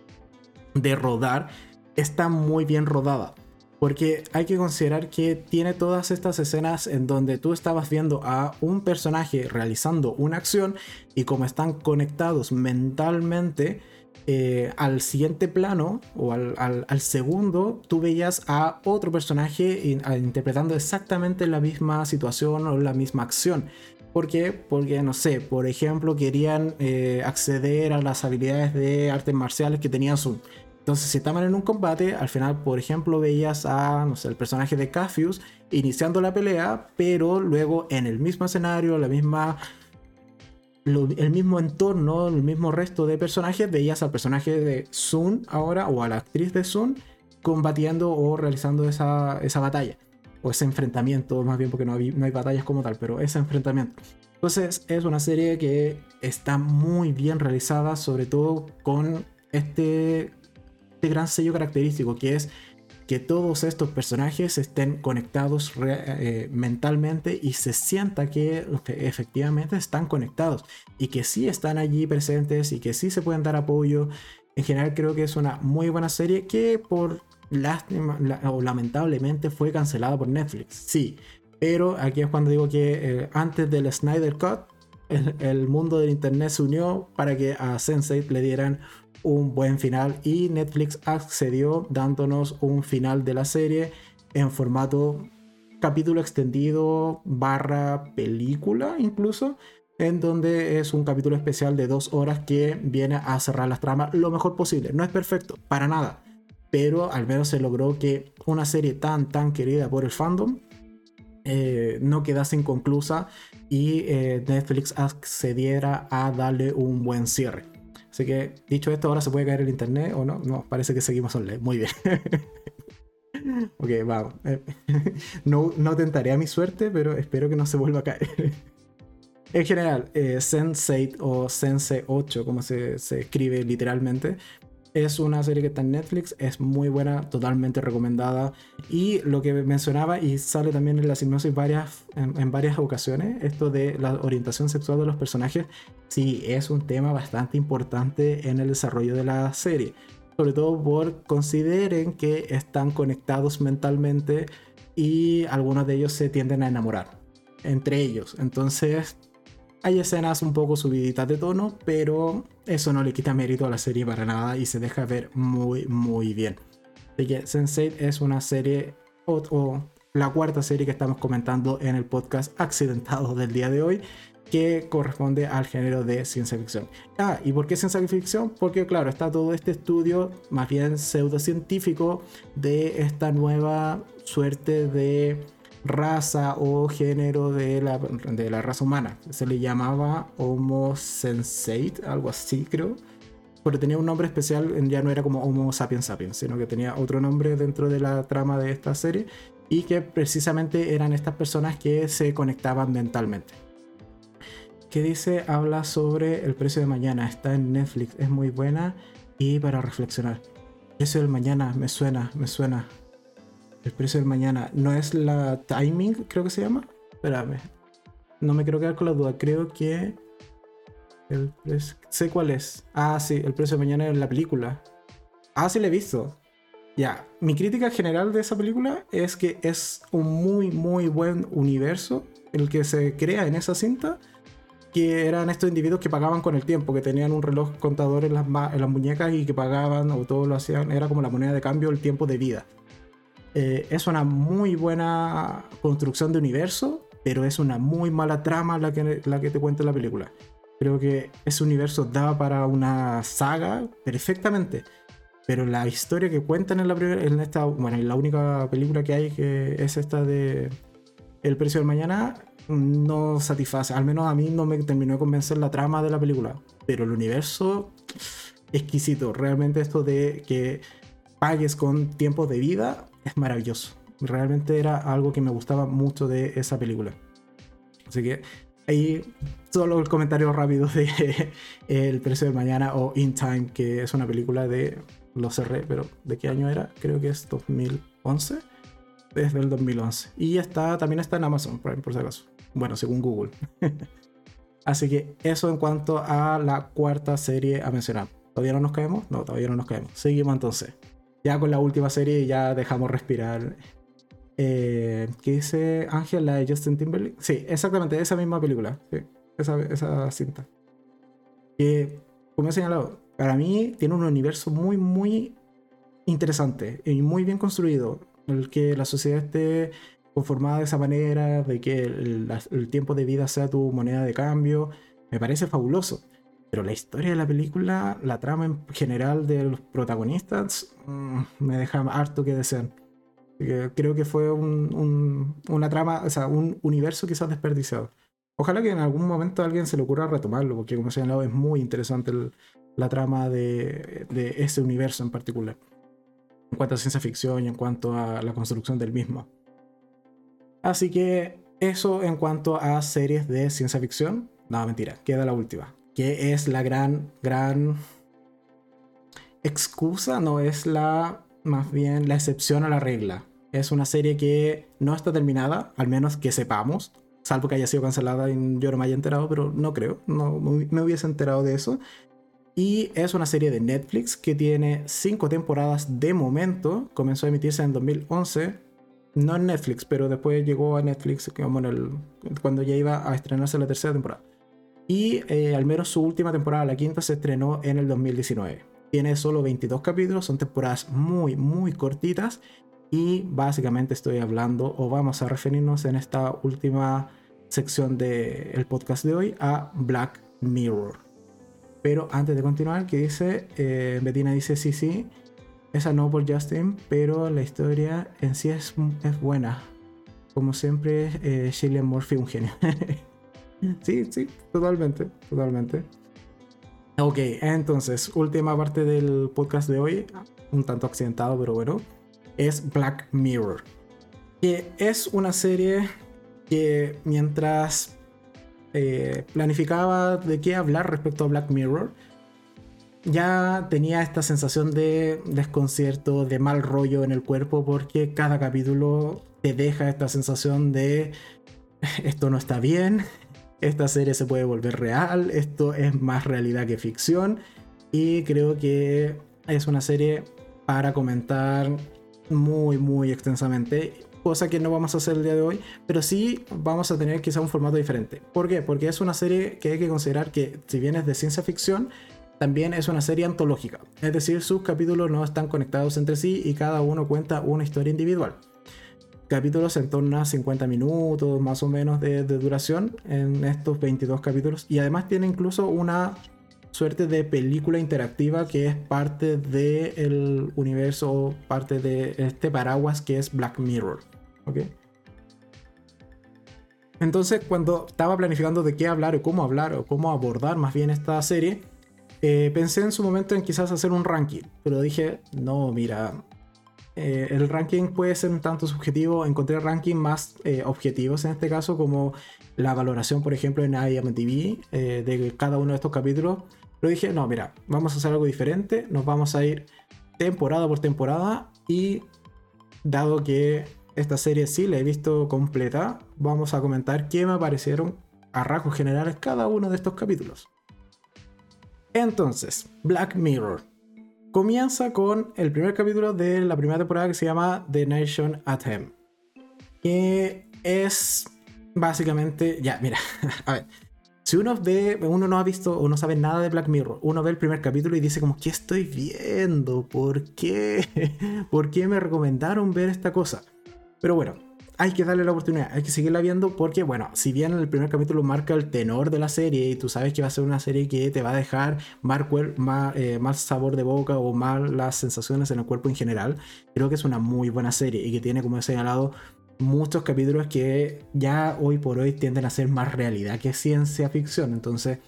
<laughs> de rodar, está muy bien rodada. Porque hay que considerar que tiene todas estas escenas en donde tú estabas viendo a un personaje realizando una acción y como están conectados mentalmente eh, al siguiente plano o al, segundo, tú veías a otro personaje interpretando exactamente la misma situación o la misma acción. ¿Por qué? Porque, no sé, por ejemplo, querían eh, acceder a las habilidades de artes marciales que tenía Sun entonces, si estaban en un combate, al final, por ejemplo, veías a, personaje de Cafius iniciando la pelea, pero luego en el mismo escenario, la misma, el mismo entorno, el mismo resto de personajes, veías al personaje de Sun ahora, o a la actriz de Sun, combatiendo o realizando esa, esa batalla, o ese enfrentamiento, más bien porque no hay, no hay batallas como tal, pero ese enfrentamiento. Entonces, es una serie que está muy bien realizada, sobre todo con este este gran sello característico que es que todos estos personajes estén conectados eh, mentalmente y se sienta que efectivamente están conectados y que sí están allí presentes y que sí se pueden dar apoyo. En general creo que es una muy buena serie que por lástima o lamentablemente fue cancelada por Netflix. Sí, pero aquí es cuando digo que eh, antes del Snyder Cut el, el, mundo del internet se unió para que a Sensei le dieran un buen final y Netflix accedió dándonos un final de la serie en formato capítulo extendido barra película incluso en donde es un capítulo especial de dos horas que viene a cerrar las tramas lo mejor posible. No es perfecto, para nada, pero al menos se logró que una serie tan tan querida por el fandom eh, no quedase inconclusa y eh, Netflix accediera a darle un buen cierre. Así que, dicho esto, ahora se puede caer el internet o no. No, parece que seguimos online. Muy bien. <laughs> ok, vamos. <laughs> no, no tentaría mi suerte, pero espero que no se vuelva a caer. <laughs> en general, eh, Sense8 o Sense 8, como se, se escribe literalmente, Es una serie que está en Netflix, es muy buena, totalmente recomendada. Y lo que mencionaba, y sale también en la hipnosis varias, en, varias ocasiones, esto de la orientación sexual de los personajes, sí, es un tema bastante importante en el desarrollo de la serie. Sobre todo por consideren que están conectados mentalmente y algunos de ellos se tienden a enamorar entre ellos. Entonces, hay escenas un poco subiditas de tono, pero eso no le quita mérito a la serie para nada y se deja ver muy, muy bien. Así que Sense8 es una serie o, la cuarta serie que estamos comentando en el podcast accidentado del día de hoy que corresponde al género de ciencia ficción. Ah, ¿y por qué ciencia ficción? Porque claro, está todo este estudio más bien pseudocientífico de esta nueva suerte de raza o género de la, de la raza humana. Se le llamaba Homo sensate, algo así creo. Pero tenía un nombre especial, ya no era como Homo sapiens sapiens, sino que tenía otro nombre dentro de la trama de esta serie y que precisamente eran estas personas que se conectaban mentalmente. ¿Qué dice? Habla sobre el precio de mañana, está en Netflix, es muy buena y para reflexionar. El precio del mañana me suena, me suena. El precio del mañana. ¿No es la timing, creo que se llama? Espérame. No me quiero quedar con la duda. Creo que. El Sé cuál es. Ah, sí, el precio de mañana es la película. Ah, sí, la he visto. Ya, mi crítica general de esa película es que es un muy, muy buen universo el que se crea en esa cinta. Que eran estos individuos que pagaban con el tiempo, que tenían un reloj contador en las, en las muñecas y que pagaban o todo lo hacían. Era como la moneda de cambio, el tiempo de vida. Eh, es una muy buena construcción de universo, pero es una muy mala trama la que, la que te cuenta la película. Creo que ese universo da para una saga perfectamente. Pero la historia que cuentan en la en esta, bueno, en la única película que hay que es esta de El precio del mañana, no satisface. Al menos a mí no me terminó de convencer la trama de la película. Pero el universo, exquisito. Realmente esto de que pagues con tiempo de vida es maravilloso. Realmente era algo que me gustaba mucho de esa película. Así que ahí solo el comentario rápido de <laughs> El precio del mañana o In Time, que es una película de, lo cerré, pero ¿de qué año era? Creo que es 2011. Desde el 2011. Y está, también está en Amazon Prime, por si acaso. Bueno, según Google. <laughs> Así que eso en cuanto a la cuarta serie a mencionar. ¿Todavía no nos caemos? No, todavía no nos caemos. Seguimos entonces ya con la última serie ya dejamos respirar. Eh, ¿Qué dice Ángel, la de Justin Timberlake? Sí, exactamente, esa misma película. esa, esa cinta. Que, como he señalado, para mí tiene un universo muy, muy interesante y muy bien construido. El que la sociedad esté conformada de esa manera, de que el tiempo de vida sea tu moneda de cambio, me parece fabuloso. Pero la historia de la película, la trama en general de los protagonistas, mm, me deja harto que desear. Creo que fue una trama, o sea, un universo quizás desperdiciado. Ojalá que en algún momento a alguien se le ocurra retomarlo, porque como señalado, es muy interesante la trama de, de ese universo en particular. En cuanto a ciencia ficción y en cuanto a la construcción del mismo. Así que eso en cuanto a series de ciencia ficción. No, mentira, queda la última que es la gran, gran excusa, no es la, más bien la excepción a la regla. Es una serie que no está terminada, al menos que sepamos, salvo que haya sido cancelada y yo no me haya enterado, pero no creo, no me hubiese enterado de eso. Y es una serie de Netflix que tiene cinco temporadas de momento, comenzó a emitirse en 2011, no en Netflix, pero después llegó a Netflix como cuando ya iba a estrenarse la tercera temporada. Y eh, al menos su última temporada, la quinta, se estrenó en el 2019. Tiene solo 22 capítulos, son temporadas muy, muy cortitas. Y básicamente estoy hablando, o vamos a referirnos en esta última sección del podcast de hoy, a Black Mirror. Pero antes de continuar, que dice, eh, Bettina dice, sí, sí, esa no por Justin, pero la historia en sí es, es buena. Como siempre, eh, Cillian Murphy un genio. <laughs> Sí, sí, totalmente, totalmente. Ok, entonces, última parte del podcast de hoy, un tanto accidentado, pero bueno, es Black Mirror. Que es una serie que mientras eh, planificaba de qué hablar respecto a Black Mirror, ya tenía esta sensación de desconcierto, de mal rollo en el cuerpo, porque cada capítulo te deja esta sensación de esto no está bien, esta serie se puede volver real, esto es más realidad que ficción, y creo que es una serie para comentar muy, muy extensamente cosa que no vamos a hacer el día de hoy, pero sí vamos a tener quizá un formato diferente. ¿Por qué? Porque es una serie que hay que considerar que si bien es de ciencia ficción, también es una serie antológica, es decir, sus capítulos no están conectados entre sí y cada uno cuenta una historia individual. Capítulos en torno a 50 minutos más o menos de, duración en estos 22 capítulos y además tiene incluso una suerte de película interactiva que es parte del universo, parte de este paraguas que es Black Mirror. ¿Ok? Entonces, cuando estaba planificando de qué hablar o cómo hablar o cómo abordar más bien esta serie, eh, pensé en su momento en quizás hacer un ranking, pero dije, no, mira, eh, el ranking puede ser un tanto subjetivo. Encontré rankings más eh, objetivos en este caso, como la valoración, por ejemplo, en IMDb de cada uno de estos capítulos. Pero dije, no, mira, vamos a hacer algo diferente, nos vamos a ir temporada por temporada y dado que esta serie sí la he visto completa, vamos a comentar qué me parecieron a rasgos generales cada uno de estos capítulos. Entonces, Black Mirror. Comienza con el primer capítulo de la primera temporada que se llama The Nation at Home. Que es básicamente. Ya, mira, <laughs> a ver. Si uno ve, uno no ha visto o no sabe nada de Black Mirror, uno ve el primer capítulo y dice como, ¿qué estoy viendo? ¿Por qué? <laughs> ¿Por qué me recomendaron ver esta cosa? Pero bueno, hay que darle la oportunidad, hay que seguirla viendo porque, bueno, si bien el primer capítulo marca el tenor de la serie y tú sabes que va a ser una serie que te va a dejar mal, eh, sabor de boca o mal las sensaciones en el cuerpo en general, creo que es una muy buena serie y que tiene, como he señalado, muchos capítulos que ya hoy por hoy tienden a ser más realidad que ciencia ficción. Entonces,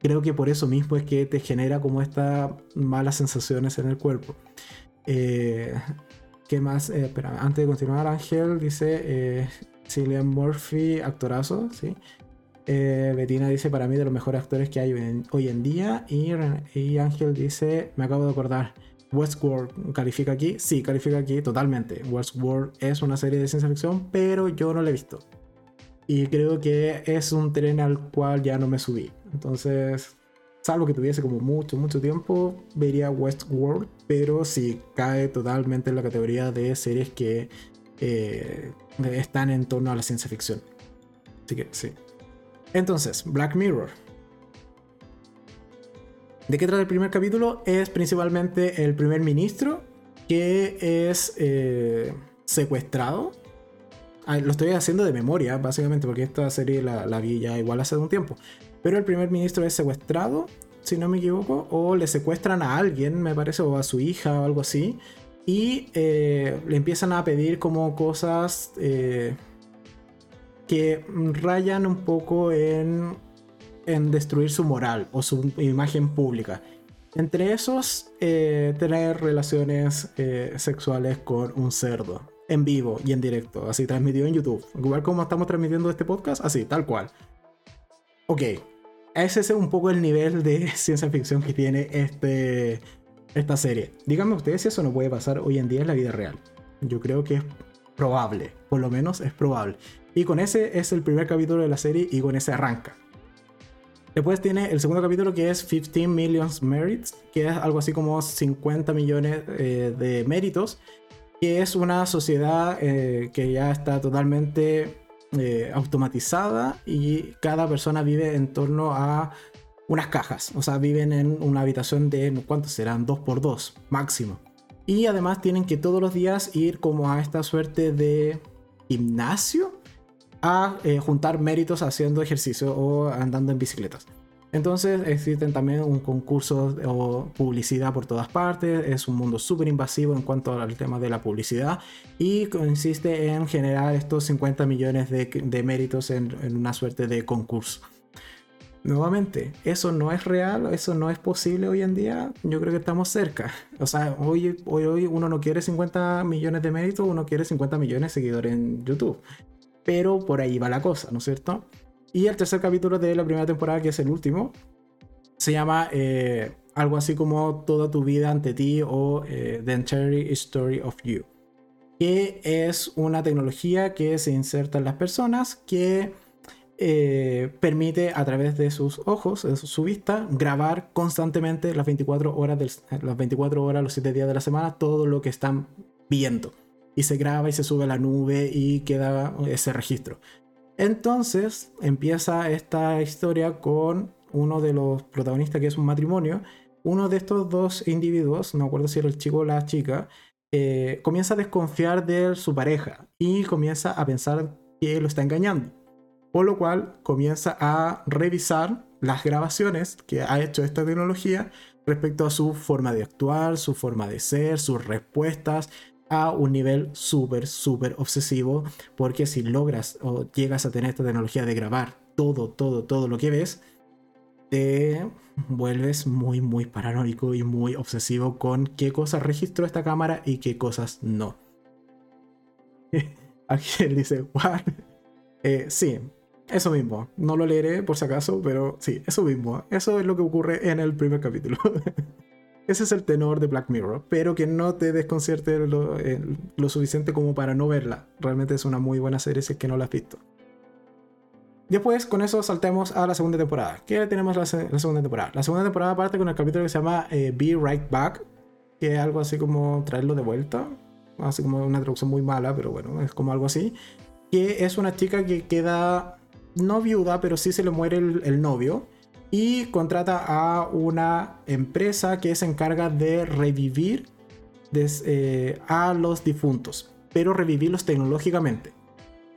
creo que por eso mismo es que te genera como estas malas sensaciones en el cuerpo. Eh, ¿Qué más? Eh, espera, antes de continuar, Ángel dice eh, Cillian Murphy, actorazo, ¿sí? Eh, dice, para mí de los mejores actores que hay hoy en día. Y, y, Ángel dice, me acabo de acordar, Westworld califica aquí. Sí, califica aquí totalmente. Westworld es una serie de ciencia ficción, pero yo no la he visto. Y creo que es un tren al cual ya no me subí. Entonces, salvo que tuviese como mucho, mucho tiempo, vería Westworld, pero sí cae totalmente en la categoría de series que eh, están en torno a la ciencia ficción. Así que sí. Entonces, Black Mirror. ¿De qué trata el primer capítulo? Es principalmente el primer ministro que es eh, secuestrado. lo estoy haciendo de memoria, básicamente, porque esta serie la, la vi ya igual hace un tiempo. Pero el primer ministro es secuestrado, si no me equivoco, o le secuestran a alguien, me parece, o a su hija o algo así. Y eh, le empiezan a pedir como cosas eh, que rayan un poco en, en destruir su moral o su imagen pública. Entre esos, eh, tener relaciones sexuales con un cerdo en vivo y en directo, así transmitido en YouTube. Igual como estamos transmitiendo este podcast, así, tal cual. Ok, ese es un poco el nivel de <laughs> ciencia ficción que tiene este, esta serie. Díganme ustedes si eso no puede pasar hoy en día en la vida real. Yo creo que es probable, por lo menos es probable. Y con ese es el primer capítulo de la serie y con ese arranca. Después tiene el segundo capítulo que es 15 Millions Merits, que es algo así como 50 millones eh, de méritos, que es una sociedad eh, que ya está totalmente eh, automatizada y cada persona vive en torno a unas cajas. O sea, viven en una habitación de, ¿cuántos serán? 2x2 máximo. Y además tienen que todos los días ir como a esta suerte de gimnasio a eh, juntar méritos haciendo ejercicio o andando en bicicletas. Entonces existen también un concurso o publicidad por todas partes, es un mundo súper invasivo en cuanto al tema de la publicidad y consiste en generar estos 50 millones de, méritos en, una suerte de concurso. Nuevamente, eso no es real, eso no es posible hoy en día, yo creo que estamos cerca. O sea, hoy, hoy, hoy uno no quiere 50 millones de méritos, uno quiere 50 millones de seguidores en YouTube. Pero por ahí va la cosa, ¿no es cierto? Y el tercer capítulo de la primera temporada, que es el último, se llama eh, algo así como Toda tu vida ante ti o eh, The Entire Story of You, que es una tecnología que se inserta en las personas que eh, permite a través de sus ojos, de su vista, grabar constantemente las 24 horas, las 24 horas, los 7 días de la semana, todo lo que están viendo. Y se graba y se sube a la nube y queda ese registro. Entonces empieza esta historia con uno de los protagonistas que es un matrimonio. Uno de estos dos individuos, no acuerdo si era el chico o la chica, eh, comienza a desconfiar de su pareja y comienza a pensar que lo está engañando. Por lo cual comienza a revisar las grabaciones que ha hecho esta tecnología respecto a su forma de actuar, su forma de ser, sus respuestas a un nivel súper, súper obsesivo, porque si logras o llegas a tener esta tecnología de grabar todo, todo, todo lo que ves, te vuelves muy, muy paranoico y muy obsesivo con qué cosas registró esta cámara y qué cosas no. <laughs> Él dice, ¿what? Eh, sí, eso mismo. No lo leeré por si acaso, pero sí, eso mismo. Eso es lo que ocurre en el primer capítulo. <laughs> Ese es el tenor de Black Mirror, pero que no te desconcierte lo, eh, lo, suficiente como para no verla. Realmente es una muy buena serie si es que no la has visto. Después, con eso saltemos a la segunda temporada. ¿Qué tenemos la, la segunda temporada? La segunda temporada parte con el capítulo que se llama eh, Be Right Back, que es algo así como traerlo de vuelta. Así como una traducción muy mala, pero bueno, es como algo así. Que es una chica que queda no viuda, pero sí se le muere el, novio. Y contrata a una empresa que se encarga de revivir eh, a los difuntos, pero revivirlos tecnológicamente.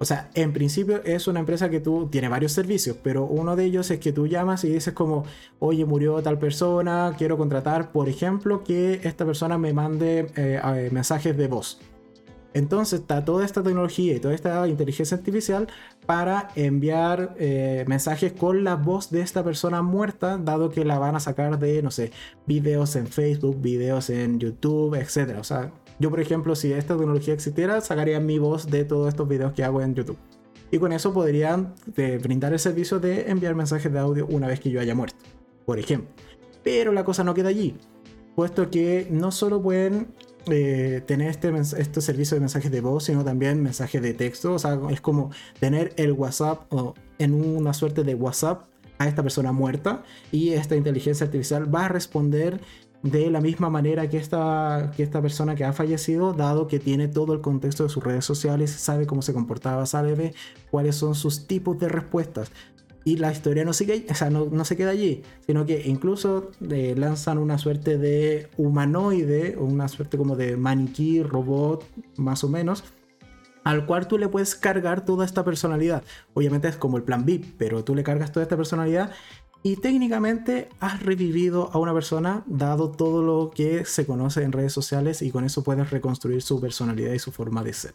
O sea, en principio es una empresa que tú tiene varios servicios, pero uno de ellos es que tú llamas y dices como, oye, murió tal persona, quiero contratar, por ejemplo, que esta persona me mande eh, mensajes de voz. Entonces está toda esta tecnología y toda esta inteligencia artificial para enviar eh, mensajes con la voz de esta persona muerta, dado que la van a sacar de, no sé, videos en Facebook, videos en YouTube, etc. O sea, yo por ejemplo, si esta tecnología existiera, sacaría mi voz de todos estos videos que hago en YouTube. Y con eso podrían eh, brindar el servicio de enviar mensajes de audio una vez que yo haya muerto, por ejemplo. Pero la cosa no queda allí, puesto que no solo pueden eh, tener este, este servicio de mensajes de voz, sino también mensajes de texto. O sea, es como tener el WhatsApp o en una suerte de WhatsApp a esta persona muerta y esta inteligencia artificial va a responder de la misma manera que esta, que esta persona que ha fallecido, dado que tiene todo el contexto de sus redes sociales, sabe cómo se comportaba, sabe cuáles son sus tipos de respuestas. Y la historia no, sigue, o sea, no, se queda allí, sino que incluso eh, lanzan una suerte de humanoide, una suerte como de maniquí, robot, más o menos, al cual tú le puedes cargar toda esta personalidad. Obviamente es como el plan VIP, pero tú le cargas toda esta personalidad y técnicamente has revivido a una persona dado todo lo que se conoce en redes sociales y con eso puedes reconstruir su personalidad y su forma de ser.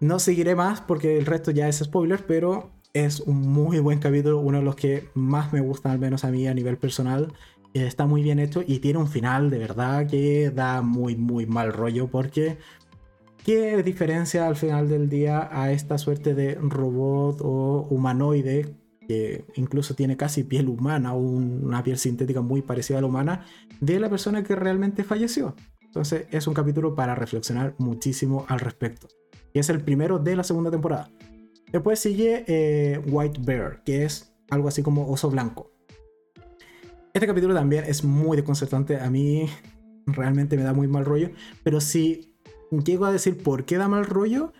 No seguiré más porque el resto ya es spoiler, pero es un muy buen capítulo, uno de los que más me gustan, al menos a mí a nivel personal. Está muy bien hecho y tiene un final de verdad que da muy, muy mal rollo porque ¿qué diferencia al final del día a esta suerte de robot o humanoide que incluso tiene casi piel humana o una piel sintética muy parecida a la humana de la persona que realmente falleció? Entonces es un capítulo para reflexionar muchísimo al respecto. Y es el primero de la segunda temporada. Después sigue eh, White Bear, que es algo así como oso blanco. Este capítulo también es muy desconcertante. A mí realmente me da muy mal rollo. Pero si llego a decir por qué da mal rollo,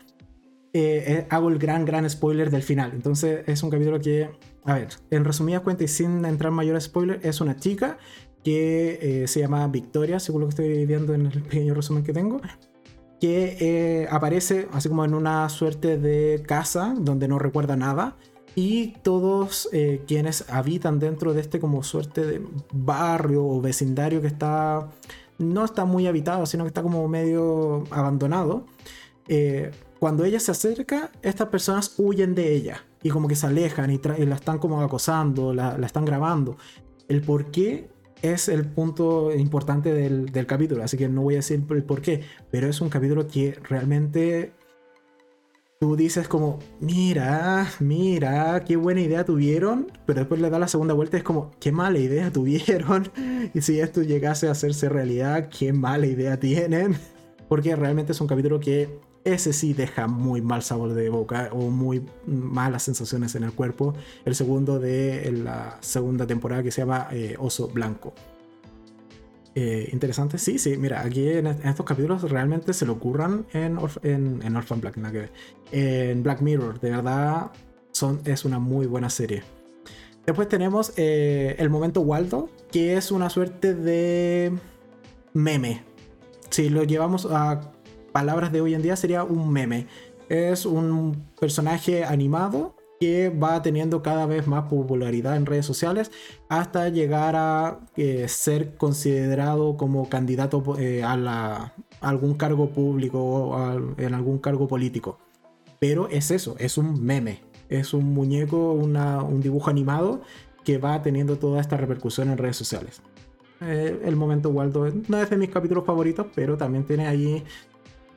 eh, eh, hago el gran, gran spoiler del final. Entonces es un capítulo que, a ver, en resumidas cuentas y sin entrar en mayor spoiler, es una chica que se llama Victoria, según lo que estoy viendo en el pequeño resumen que tengo que eh, aparece así como en una suerte de casa donde no recuerda nada y todos eh, quienes habitan dentro de este como suerte de barrio o vecindario que está no está muy habitado sino que está como medio abandonado eh, cuando ella se acerca estas personas huyen de ella y como que se alejan y, la están como acosando la, la están grabando. El por qué es el punto importante del, capítulo, así que no voy a decir el por qué, pero es un capítulo que realmente tú dices como, mira, mira, qué buena idea tuvieron, pero después le da la segunda vuelta y es como, qué mala idea tuvieron. <laughs> Y si esto llegase a hacerse realidad, qué mala idea tienen. <laughs> Porque realmente es un capítulo que ese sí deja muy mal sabor de boca o muy malas sensaciones en el cuerpo. El segundo de la segunda temporada que se llama eh, Oso Blanco. Eh, interesante, sí, sí, mira, aquí en, estos capítulos realmente se lo ocurran en, en, Orphan Black, en Black Mirror, de verdad son, es una muy buena serie. Después tenemos eh, el momento Waldo, que es una suerte de meme. Si lo llevamos a palabras de hoy en día, sería un meme. Es un personaje animado que va teniendo cada vez más popularidad en redes sociales hasta llegar a eh, ser considerado como candidato eh, a, algún cargo público o en algún cargo político. Pero es eso, es un meme, es un muñeco, un dibujo animado que va teniendo toda esta repercusión en redes sociales. Eh, el momento Waldo no es de mis capítulos favoritos, pero también tiene ahí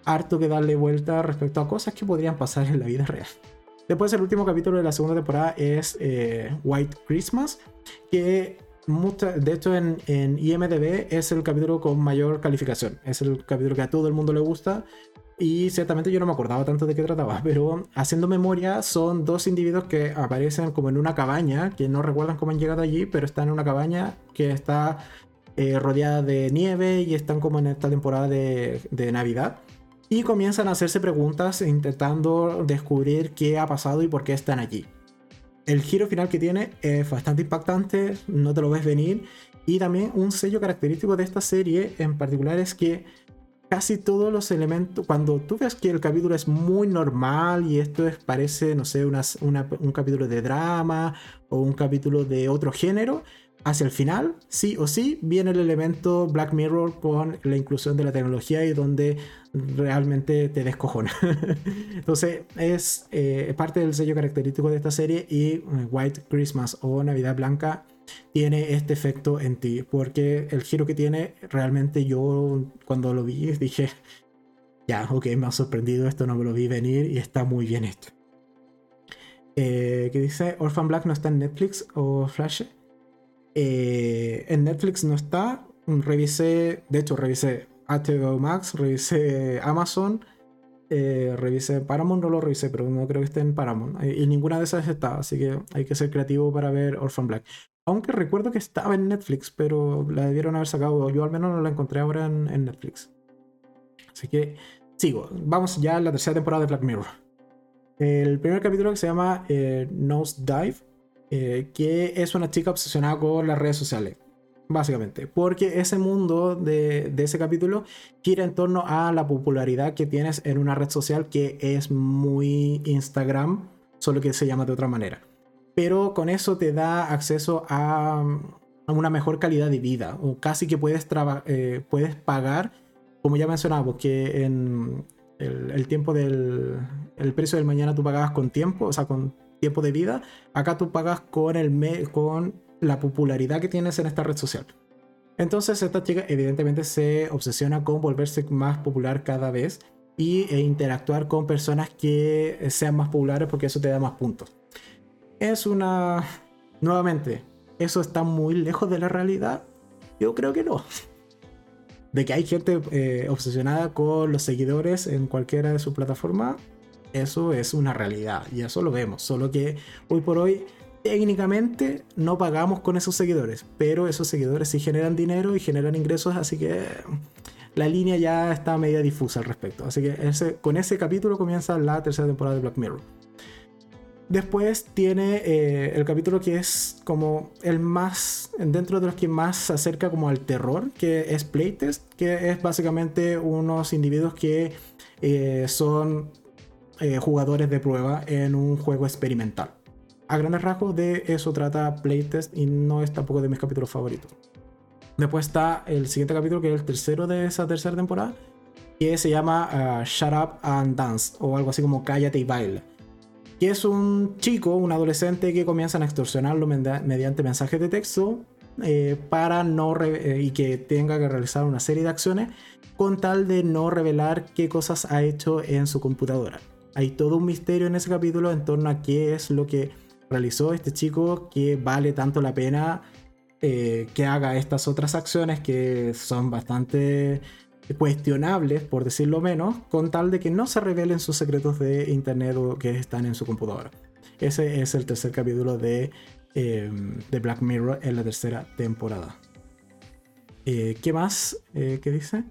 harto que darle vuelta respecto a cosas que podrían pasar en la vida real. Después el último capítulo de la segunda temporada es eh, White Christmas, que de hecho en, IMDB es el capítulo con mayor calificación. Es el capítulo que a todo el mundo le gusta. Y ciertamente yo no me acordaba tanto de qué trataba, <laughs> pero haciendo memoria son dos individuos que aparecen como en una cabaña, que no recuerdan cómo han llegado allí, pero están en una cabaña que está eh, rodeada de nieve y están como en esta temporada de, de Navidad y comienzan a hacerse preguntas intentando descubrir qué ha pasado y por qué están allí. El giro final que tiene es bastante impactante, no te lo ves venir y también un sello característico de esta serie en particular es que casi todos los elementos, cuando tú ves que el capítulo es muy normal y esto es, parece, no sé, un capítulo de drama o un capítulo de otro género, hacia el final, sí o sí, viene el elemento Black Mirror con la inclusión de la tecnología y donde realmente te descojona. <laughs> Entonces es eh, parte del sello característico de esta serie y eh, White Christmas o Navidad Blanca tiene este efecto en ti porque el giro que tiene realmente yo cuando lo vi dije ya ok me ha sorprendido esto no me lo vi venir y está muy bien esto eh, ¿Qué dice Orphan Black no está en Netflix o Flash eh, en Netflix no está. Revisé, de hecho, revisé HBO Max, revisé Amazon, eh, revisé Paramount, no lo revisé, pero no creo que esté en Paramount. Y ninguna de esas está, así que hay que ser creativo para ver Orphan Black. Aunque recuerdo que estaba en Netflix, pero la debieron haber sacado. Yo al menos no la encontré ahora en, Netflix. Así que sigo. Vamos ya a la tercera temporada de Black Mirror. El primer capítulo que se llama eh, Nose Dive eh, que es una chica obsesionada con las redes sociales, básicamente, porque ese mundo de, ese capítulo gira en torno a la popularidad que tienes en una red social que es muy Instagram, solo que se llama de otra manera. Pero con eso te da acceso a, una mejor calidad de vida, o casi que puedes, eh, puedes pagar, como ya mencionamos, que en el, tiempo del el precio del mañana tú pagabas con tiempo, o sea, con tiempo de vida, acá tú pagas con, el con la popularidad que tienes en esta red social. Entonces esta chica evidentemente se obsesiona con volverse más popular cada vez y, e interactuar con personas que sean más populares porque eso te da más puntos. Es una... Nuevamente, ¿eso está muy lejos de la realidad? Yo creo que no. <laughs> De que hay gente eh, obsesionada con los seguidores en cualquiera de sus plataformas, eso es una realidad y eso lo vemos. Solo que hoy por hoy técnicamente no pagamos con esos seguidores, pero esos seguidores sí generan dinero y generan ingresos, así que la línea ya está media difusa al respecto. Así que con ese capítulo comienza la tercera temporada de Black Mirror. Después tiene eh, el capítulo que es como el más, dentro de los que más se acerca como al terror, que es Playtest, que es básicamente unos individuos que eh, son eh, jugadores de prueba en un juego experimental. A grandes rasgos de eso trata Playtest y no es tampoco de mis capítulos favoritos. Después está el siguiente capítulo, que es el tercero de esa tercera temporada, que se llama uh, Shut Up and Dance, o algo así como Cállate y Baila. Que es un chico, un adolescente que comienzan a extorsionarlo mediante mensajes de texto eh, para no eh, y que tenga que realizar una serie de acciones con tal de no revelar qué cosas ha hecho en su computadora. hay todo un misterio en ese capítulo en torno a qué es lo que realizó este chico que vale tanto la pena eh, que haga estas otras acciones que son bastante cuestionables, por decirlo menos, con tal de que no se revelen sus secretos de internet o que están en su computadora. Ese es el tercer capítulo de, eh, de Black Mirror en la tercera temporada. Eh, ¿Qué más? ¿Qué dice?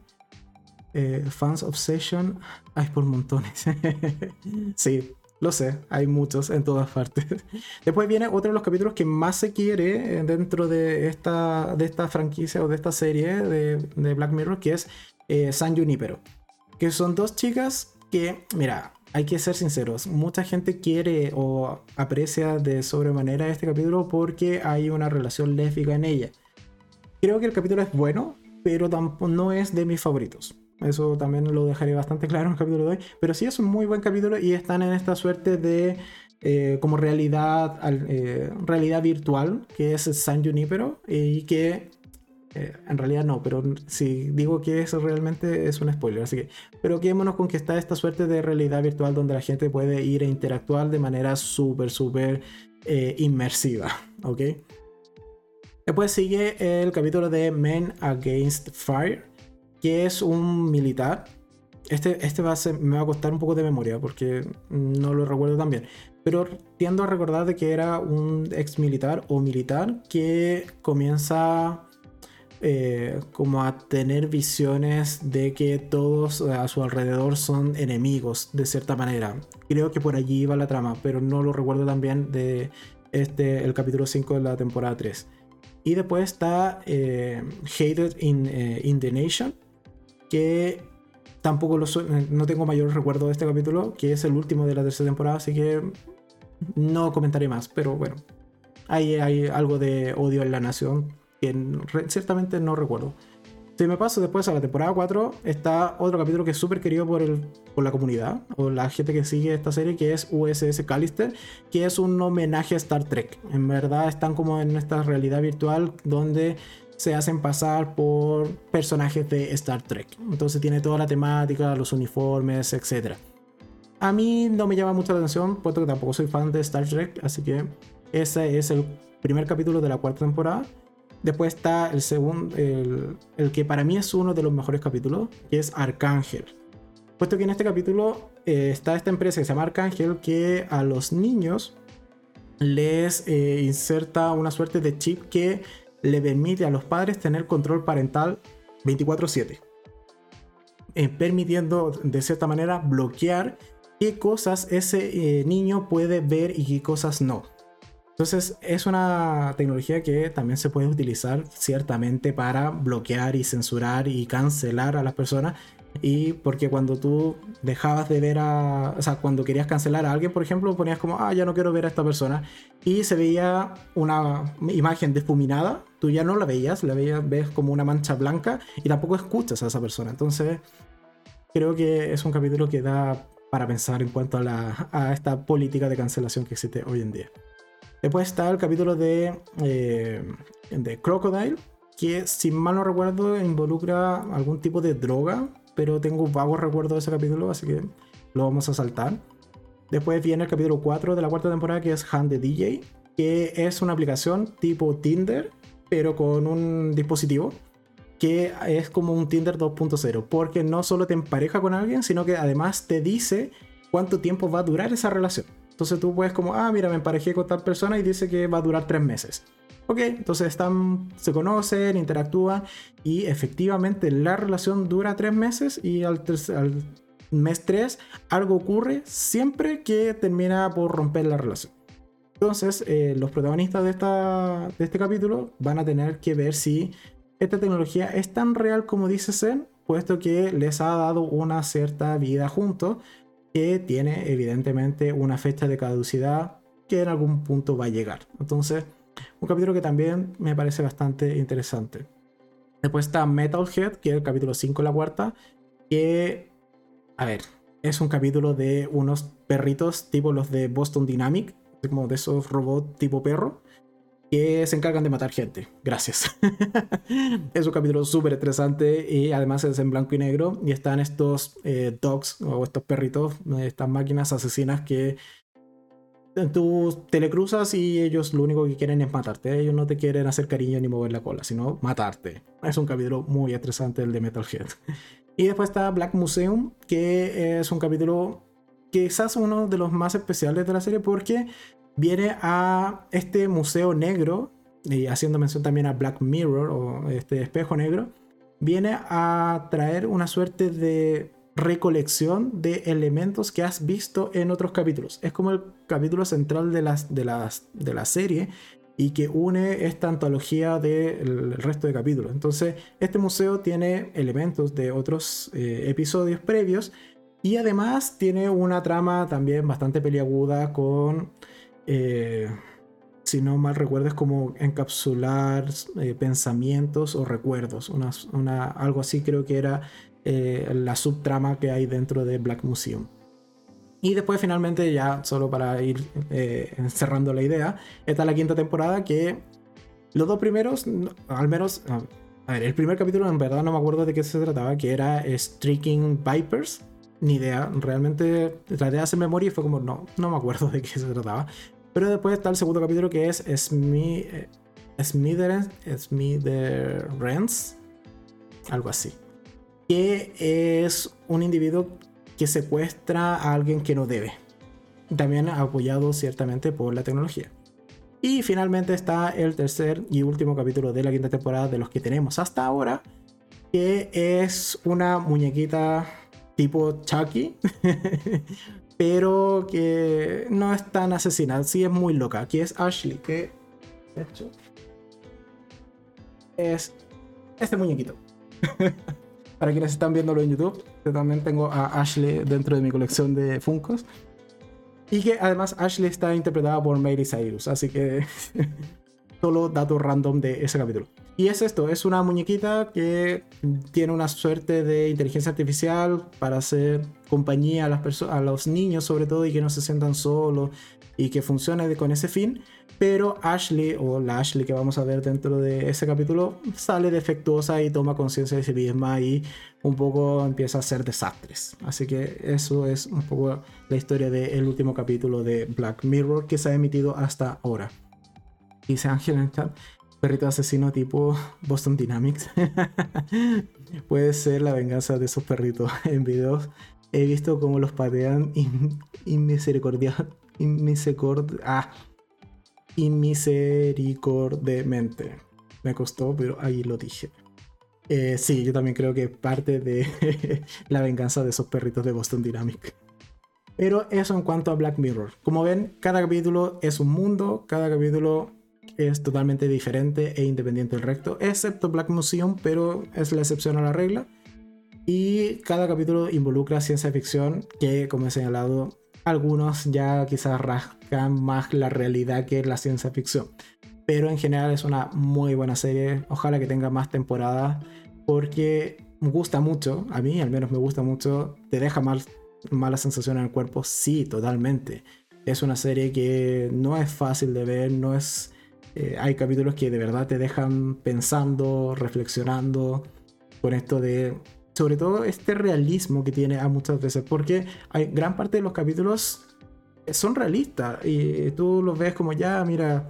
Fans Obsession. Hay por montones. <laughs> sí, lo sé, hay muchos en todas partes. <laughs> Después viene otro de los capítulos que más se quiere dentro de esta, de esta franquicia o de esta serie de, de Black Mirror, que es eh, San Junipero. Que son dos chicas que, mira, hay que ser sinceros, mucha gente quiere o aprecia de sobremanera este capítulo porque hay una relación lésbica en ella. Creo que el capítulo es bueno, pero tampoco no es de mis favoritos. Eso también lo dejaré bastante <laughs> claro en el capítulo de hoy. Pero sí es un muy buen capítulo y están en esta suerte de eh, como realidad, eh, realidad virtual, que es San Junipero, y que eh, en realidad no, pero si digo que eso realmente es un spoiler. Así que, pero quedémonos con que está esta suerte de realidad virtual donde la gente puede ir a interactuar de manera súper, súper inmersiva. ¿Ok? Después sigue el capítulo de Men Against Fire que es un militar. Este, este va a me va a costar un poco de memoria porque no lo recuerdo tan bien. Pero tiendo a recordar de que era un ex militar o militar que comienza eh, como a tener visiones de que todos a su alrededor son enemigos de cierta manera. Creo que por allí iba la trama, pero no lo recuerdo tan bien de este, el capítulo 5 de la temporada 3. Y después está eh, Hated in, eh, in the Nation, que tampoco lo no tengo mayor recuerdo de este capítulo, que es el último de la tercera temporada, así que no comentaré más, pero bueno, hay, hay algo de odio en la nación que ciertamente no recuerdo. Si me paso después a la temporada 4, está otro capítulo que es súper querido por, el, por la comunidad o la gente que sigue esta serie, que es USS Callister, que es un homenaje a Star Trek. En verdad están como en esta realidad virtual donde se hacen pasar por personajes de Star Trek. Entonces tiene toda la temática, los uniformes, etc. A mí no me llama mucho la atención, puesto que tampoco soy fan de Star Trek, así que ese es el primer capítulo de la cuarta temporada. Después está el segundo, el, que para mí es uno de los mejores capítulos, que es Arcángel. Puesto que en este capítulo eh, está esta empresa que se llama Arcángel que a los niños les eh, inserta una suerte de chip que le permite a los padres tener control parental 24/7, eh, permitiendo de cierta manera bloquear qué cosas ese eh, niño puede ver y qué cosas no. Entonces es una tecnología que también se puede utilizar ciertamente para bloquear y censurar y cancelar a las personas y porque cuando tú dejabas de ver a. O sea, cuando querías cancelar a alguien, por ejemplo, ponías como, ah, ya no quiero ver a esta persona. Y se veía una imagen difuminada, tú ya no la veías, la veías, ves como una mancha blanca y tampoco escuchas a esa persona. Entonces, creo que es un capítulo que da para pensar en cuanto a, la, a esta política de cancelación que existe hoy en día. Después está el capítulo de, eh, de Crocodile, que si mal no recuerdo involucra algún tipo de droga pero tengo vagos recuerdos de ese capítulo, así que lo vamos a saltar. Después viene el capítulo 4 de la cuarta temporada, que es Hand the DJ, que es una aplicación tipo Tinder, pero con un dispositivo que es como un Tinder 2.0, porque no solo te empareja con alguien, sino que además te dice cuánto tiempo va a durar esa relación. Entonces tú puedes como, ah, mira, me emparejé con tal persona y dice que va a durar tres meses. Ok, entonces están, se conocen, interactúan y efectivamente la relación dura tres meses y al, mes tres algo ocurre siempre que termina por romper la relación. Entonces eh, los protagonistas de, esta, de este capítulo van a tener que ver si esta tecnología es tan real como dice Zen, puesto que les ha dado una cierta vida juntos que tiene evidentemente una fecha de caducidad que en algún punto va a llegar. Entonces, un capítulo que también me parece bastante interesante. Después está Metalhead, que es el capítulo 5 la cuarta, que, a ver, es un capítulo de unos perritos tipo los de Boston Dynamic, como de esos robots tipo perro, que se encargan de matar gente. Gracias. <laughs> es un capítulo súper estresante y además es en blanco y negro y están estos eh, dogs o estos perritos, estas máquinas asesinas que tú telecruzas y ellos lo único que quieren es matarte. Ellos no te quieren hacer cariño ni mover la cola, sino matarte. Es un capítulo muy estresante el de Metalhead. <laughs> Y después está Black Museum, que es un capítulo quizás uno de los más especiales de la serie porque viene a este museo negro, y haciendo mención también a Black Mirror o este espejo negro, viene a traer una suerte de recolección de elementos que has visto en otros capítulos. Es como el capítulo central de, las, de, las, de la serie y que une esta antología del resto de capítulos. Entonces, este museo tiene elementos de otros eh, episodios previos y además tiene una trama también bastante peliaguda con, eh, si no mal recuerdo, es como encapsular eh, pensamientos o recuerdos, una, algo así creo que era eh, la subtrama que hay dentro de Black Museum. Y después finalmente, ya solo para ir cerrando la idea, está la quinta temporada que los dos primeros, al menos, a ver, el primer capítulo en verdad no me acuerdo de qué se trataba, que era Streaking Vipers. Ni idea, realmente traté de hacer memoria y fue como, no, no me acuerdo de qué se trataba. Pero después está el segundo capítulo que es eh, Smitherens, algo así que es un individuo que secuestra a alguien que no debe. También apoyado ciertamente por la tecnología. Y finalmente está el tercer y último capítulo de la quinta temporada de los que tenemos hasta ahora, que es una muñequita tipo Chucky, <laughs> pero que no es tan asesina, sí es muy loca. Aquí es Ashley, que de hecho es este muñequito. <laughs> Para quienes están viéndolo en YouTube, yo también tengo a Ashley dentro de mi colección de Funkos. Y que además Ashley está interpretada por Mary Cyrus, así que <laughs> solo datos random de ese capítulo. Y es esto, es una muñequita que tiene una suerte de inteligencia artificial para hacer compañía a, las a los niños sobre todo y que no se sientan solos y que funcione con ese fin. Pero Ashley, o la Ashley que vamos a ver dentro de ese capítulo, sale defectuosa y toma conciencia de sí misma y un poco empieza a hacer desastres. Así que eso es un poco la historia del último capítulo de Black Mirror que se ha emitido hasta ahora. Dice Ángel perrito asesino tipo Boston Dynamics. <laughs> Puede ser la venganza de esos perritos <laughs> en videos. He visto cómo los patean <laughs> inmisericordia, inmisericord, ah, inmisericordemente. Me costó, pero ahí lo dije. Eh, sí, yo también creo que parte de la venganza de esos perritos de Boston Dynamics. Pero eso en cuanto a Black Mirror. Como ven, cada capítulo es un mundo, cada capítulo es totalmente diferente e independiente del resto, excepto Black Museum, pero es la excepción a la regla. Y cada capítulo involucra ciencia ficción que, como he señalado, algunos ya quizás rascan más la realidad que la ciencia ficción. Pero en general es una muy buena serie. Ojalá que tenga más temporadas porque me gusta mucho. A mí al menos me gusta mucho. Te deja mal, mala sensación en el cuerpo. Sí, totalmente. Es una serie que no es fácil de ver. No es... Eh, hay capítulos que de verdad te dejan pensando, reflexionando con esto de sobre todo este realismo que tiene a muchas veces, porque hay gran parte de los capítulos son realistas y tú los ves como ya, mira,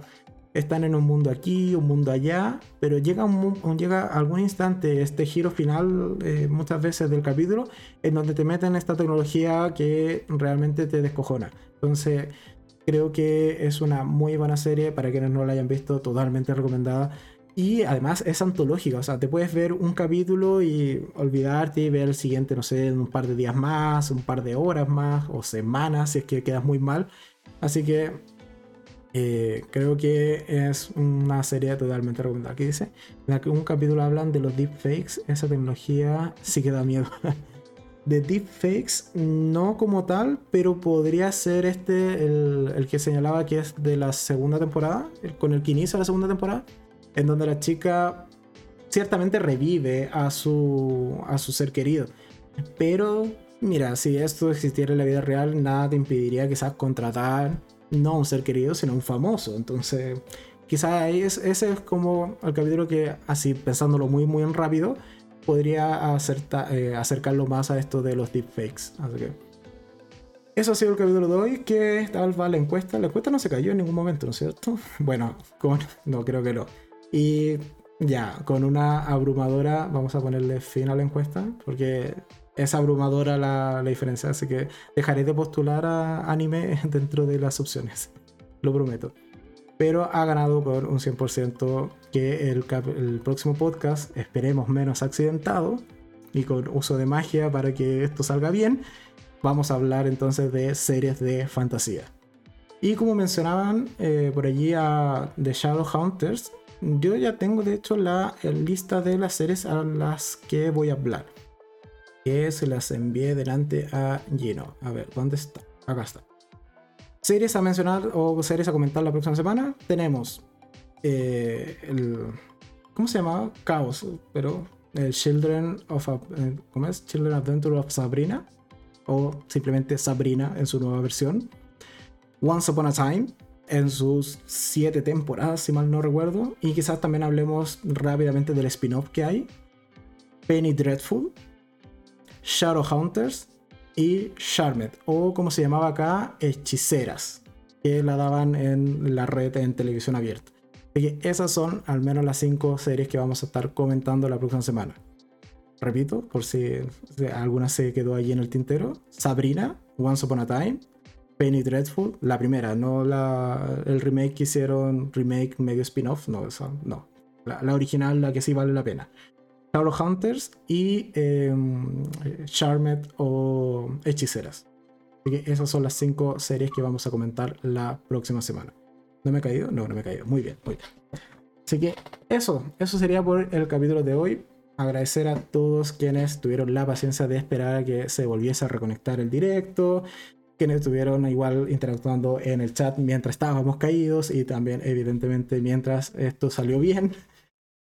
están en un mundo aquí, un mundo allá, pero llega, un, llega algún instante, este giro final eh, muchas veces del capítulo, en donde te meten esta tecnología que realmente te descojona. Entonces, creo que es una muy buena serie para quienes no la hayan visto, totalmente recomendada. Y además es antológica, o sea, te puedes ver un capítulo y olvidarte y ver el siguiente, no sé, en un par de días más, un par de horas más o semanas si es que quedas muy mal. Así que eh, creo que es una serie totalmente recomendada. Aquí dice, en la que un capítulo hablan de los deepfakes, esa tecnología sí que da miedo. <laughs> de deepfakes, no como tal, pero podría ser este el, el, que señalaba que es de la segunda temporada, con el que inicia la segunda temporada en donde la chica ciertamente revive a su, a su ser querido. Pero, mira, si esto existiera en la vida real, nada te impediría quizás contratar no a un ser querido, sino a un famoso. Entonces, quizás ese es como el capítulo que, así pensándolo muy, muy rápido, podría eh, acercarlo más a esto de los deepfakes. Así que eso ha sido el capítulo de hoy. ¿Qué tal va la encuesta? La encuesta no se cayó en ningún momento, ¿no es cierto? <laughs> Bueno, no creo que no. Y ya, con una abrumadora, vamos a ponerle fin a la encuesta, porque es abrumadora la, la diferencia, así que dejaré de postular a anime <laughs> dentro de las opciones, lo prometo. Pero ha ganado por un 100% que el, el próximo podcast, esperemos menos accidentado y con uso de magia para que esto salga bien, vamos a hablar entonces de series de fantasía. Y como mencionaban eh, por allí a The Shadowhunters, yo ya tengo de hecho la lista de las series a las que voy a hablar. Que se las envié delante a Gino. A ver, ¿dónde está? Acá está. Series a mencionar o series a comentar la próxima semana. Tenemos eh, el. ¿Cómo se llamaba? Chaos, pero el Children of. Eh, ¿Cómo es? Children Adventure of Sabrina. O simplemente Sabrina en su nueva versión. Once Upon a Time en sus siete temporadas, si mal no recuerdo. Y quizás también hablemos rápidamente del spin-off que hay. Penny Dreadful, Shadowhunters y Charmed, o como se llamaba acá, Hechiceras, que la daban en la red en televisión abierta. Así que esas son al menos las cinco series que vamos a estar comentando la próxima semana. Repito, por si alguna se quedó allí en el tintero. Sabrina, Once Upon a Time, Penny Dreadful, la primera, no la, el remake que hicieron, remake medio spin-off, no, esa, no. La, original, la que sí vale la pena. Hunters y Charmed o Hechiceras. Así que esas son las cinco series que vamos a comentar la próxima semana. ¿No me he caído? No, no me he caído. Muy bien, muy. Así que eso, eso sería por el capítulo de hoy. Agradecer a todos quienes tuvieron la paciencia de esperar a que se volviese a reconectar el directo, quienes estuvieron igual interactuando en el chat mientras estábamos caídos y también evidentemente mientras esto salió bien.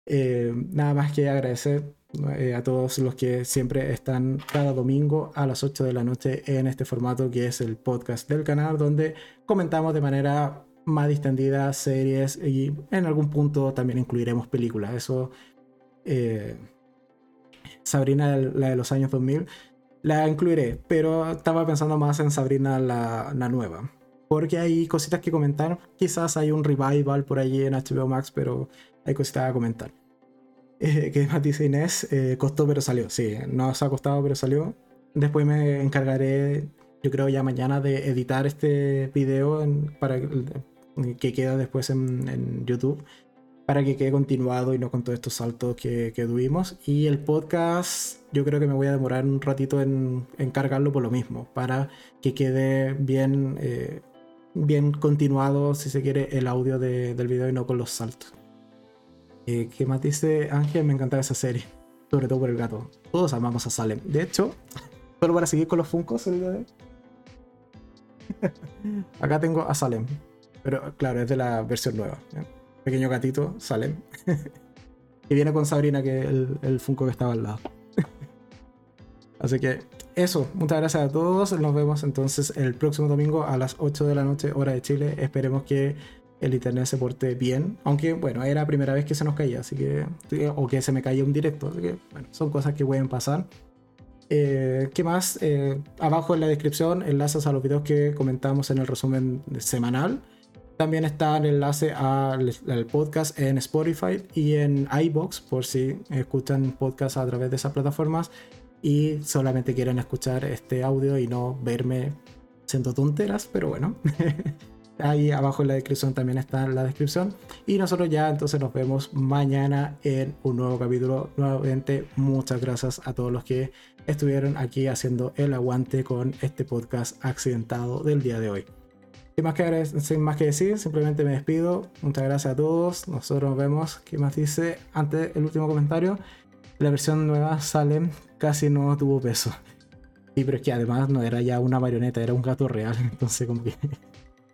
Eh, nada más que agradecer eh, a todos los que siempre están cada domingo a las 8 de la noche en este formato que es el podcast del canal donde comentamos de manera más distendida series y en algún punto también incluiremos películas. Eso, eh, Sabrina, la de los años 2000, la incluiré, pero estaba pensando más en Sabrina la, nueva. Porque hay cositas que comentar. Quizás hay un revival por allí en HBO Max, pero hay cositas a comentar. <laughs> Eh, que más dice Inés, eh, costó pero salió. Sí, no se ha costado pero salió. Después me encargaré, yo creo ya mañana, de editar este video para que quede después en, en YouTube para que quede continuado y no con todos estos saltos que, que, tuvimos. Y el podcast, yo creo que me voy a demorar un ratito en, en cargarlo por lo mismo, para que quede bien, eh, bien continuado, si se quiere, el audio del video y no con los saltos. Eh, ¿Qué más dice Ángel? Me encantaba esa serie, sobre todo por el gato. Todos amamos a Salem. De hecho, <laughs> solo para seguir con los Funkos, <laughs> acá tengo a Salem, pero claro, es de la versión nueva pequeño gatito, sale. y <laughs> viene con Sabrina, que el, el Funko que estaba al lado. Así que eso, muchas gracias a todos. Nos vemos entonces el próximo domingo a las 8 de la noche, hora de Chile. Esperemos que el internet se porte bien. Aunque, bueno, era la primera vez que se nos caía, así que. O que se me caía un directo. Así que, bueno, son cosas que pueden pasar. Eh, ¿Qué más? Eh, abajo en la descripción, enlaces a los videos que comentamos en el resumen semanal. También está el enlace al, podcast en Spotify y en iBox por si escuchan podcast a través de esas plataformas y solamente quieren escuchar este audio y no verme siendo tonteras, pero bueno. <laughs> Ahí abajo en la descripción también está la descripción. Y nosotros ya entonces nos vemos mañana en un nuevo capítulo. Nuevamente, muchas gracias a todos los que estuvieron aquí haciendo el aguante con este podcast accidentado del día de hoy. Sin más, que sin más que decir, simplemente me despido. Muchas gracias a todos. Nosotros nos vemos. ¿Qué más dice? Antes, el último comentario. La versión nueva Salem casi no tuvo peso. Sí, pero es que además no era ya una marioneta, era un gato real. <laughs> Entonces, como que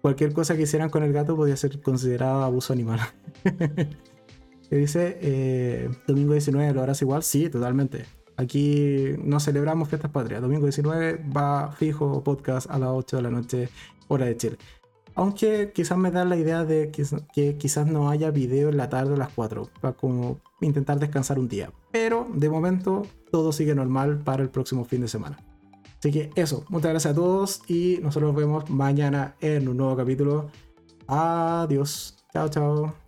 cualquier cosa que hicieran con el gato podía ser considerado abuso animal. <laughs> ¿Qué dice? Eh, domingo 19, ¿lo harás igual? Sí, totalmente. Aquí no celebramos fiestas patrias. Domingo 19 va fijo podcast a las 8 de la noche hora de Chile. Aunque quizás me da la idea de que, quizás no haya video en la tarde a las 4, para como intentar descansar un día. Pero de momento todo sigue normal para el próximo fin de semana. Así que eso, muchas gracias a todos y nosotros nos vemos mañana en un nuevo capítulo. Adiós. Chao, chao.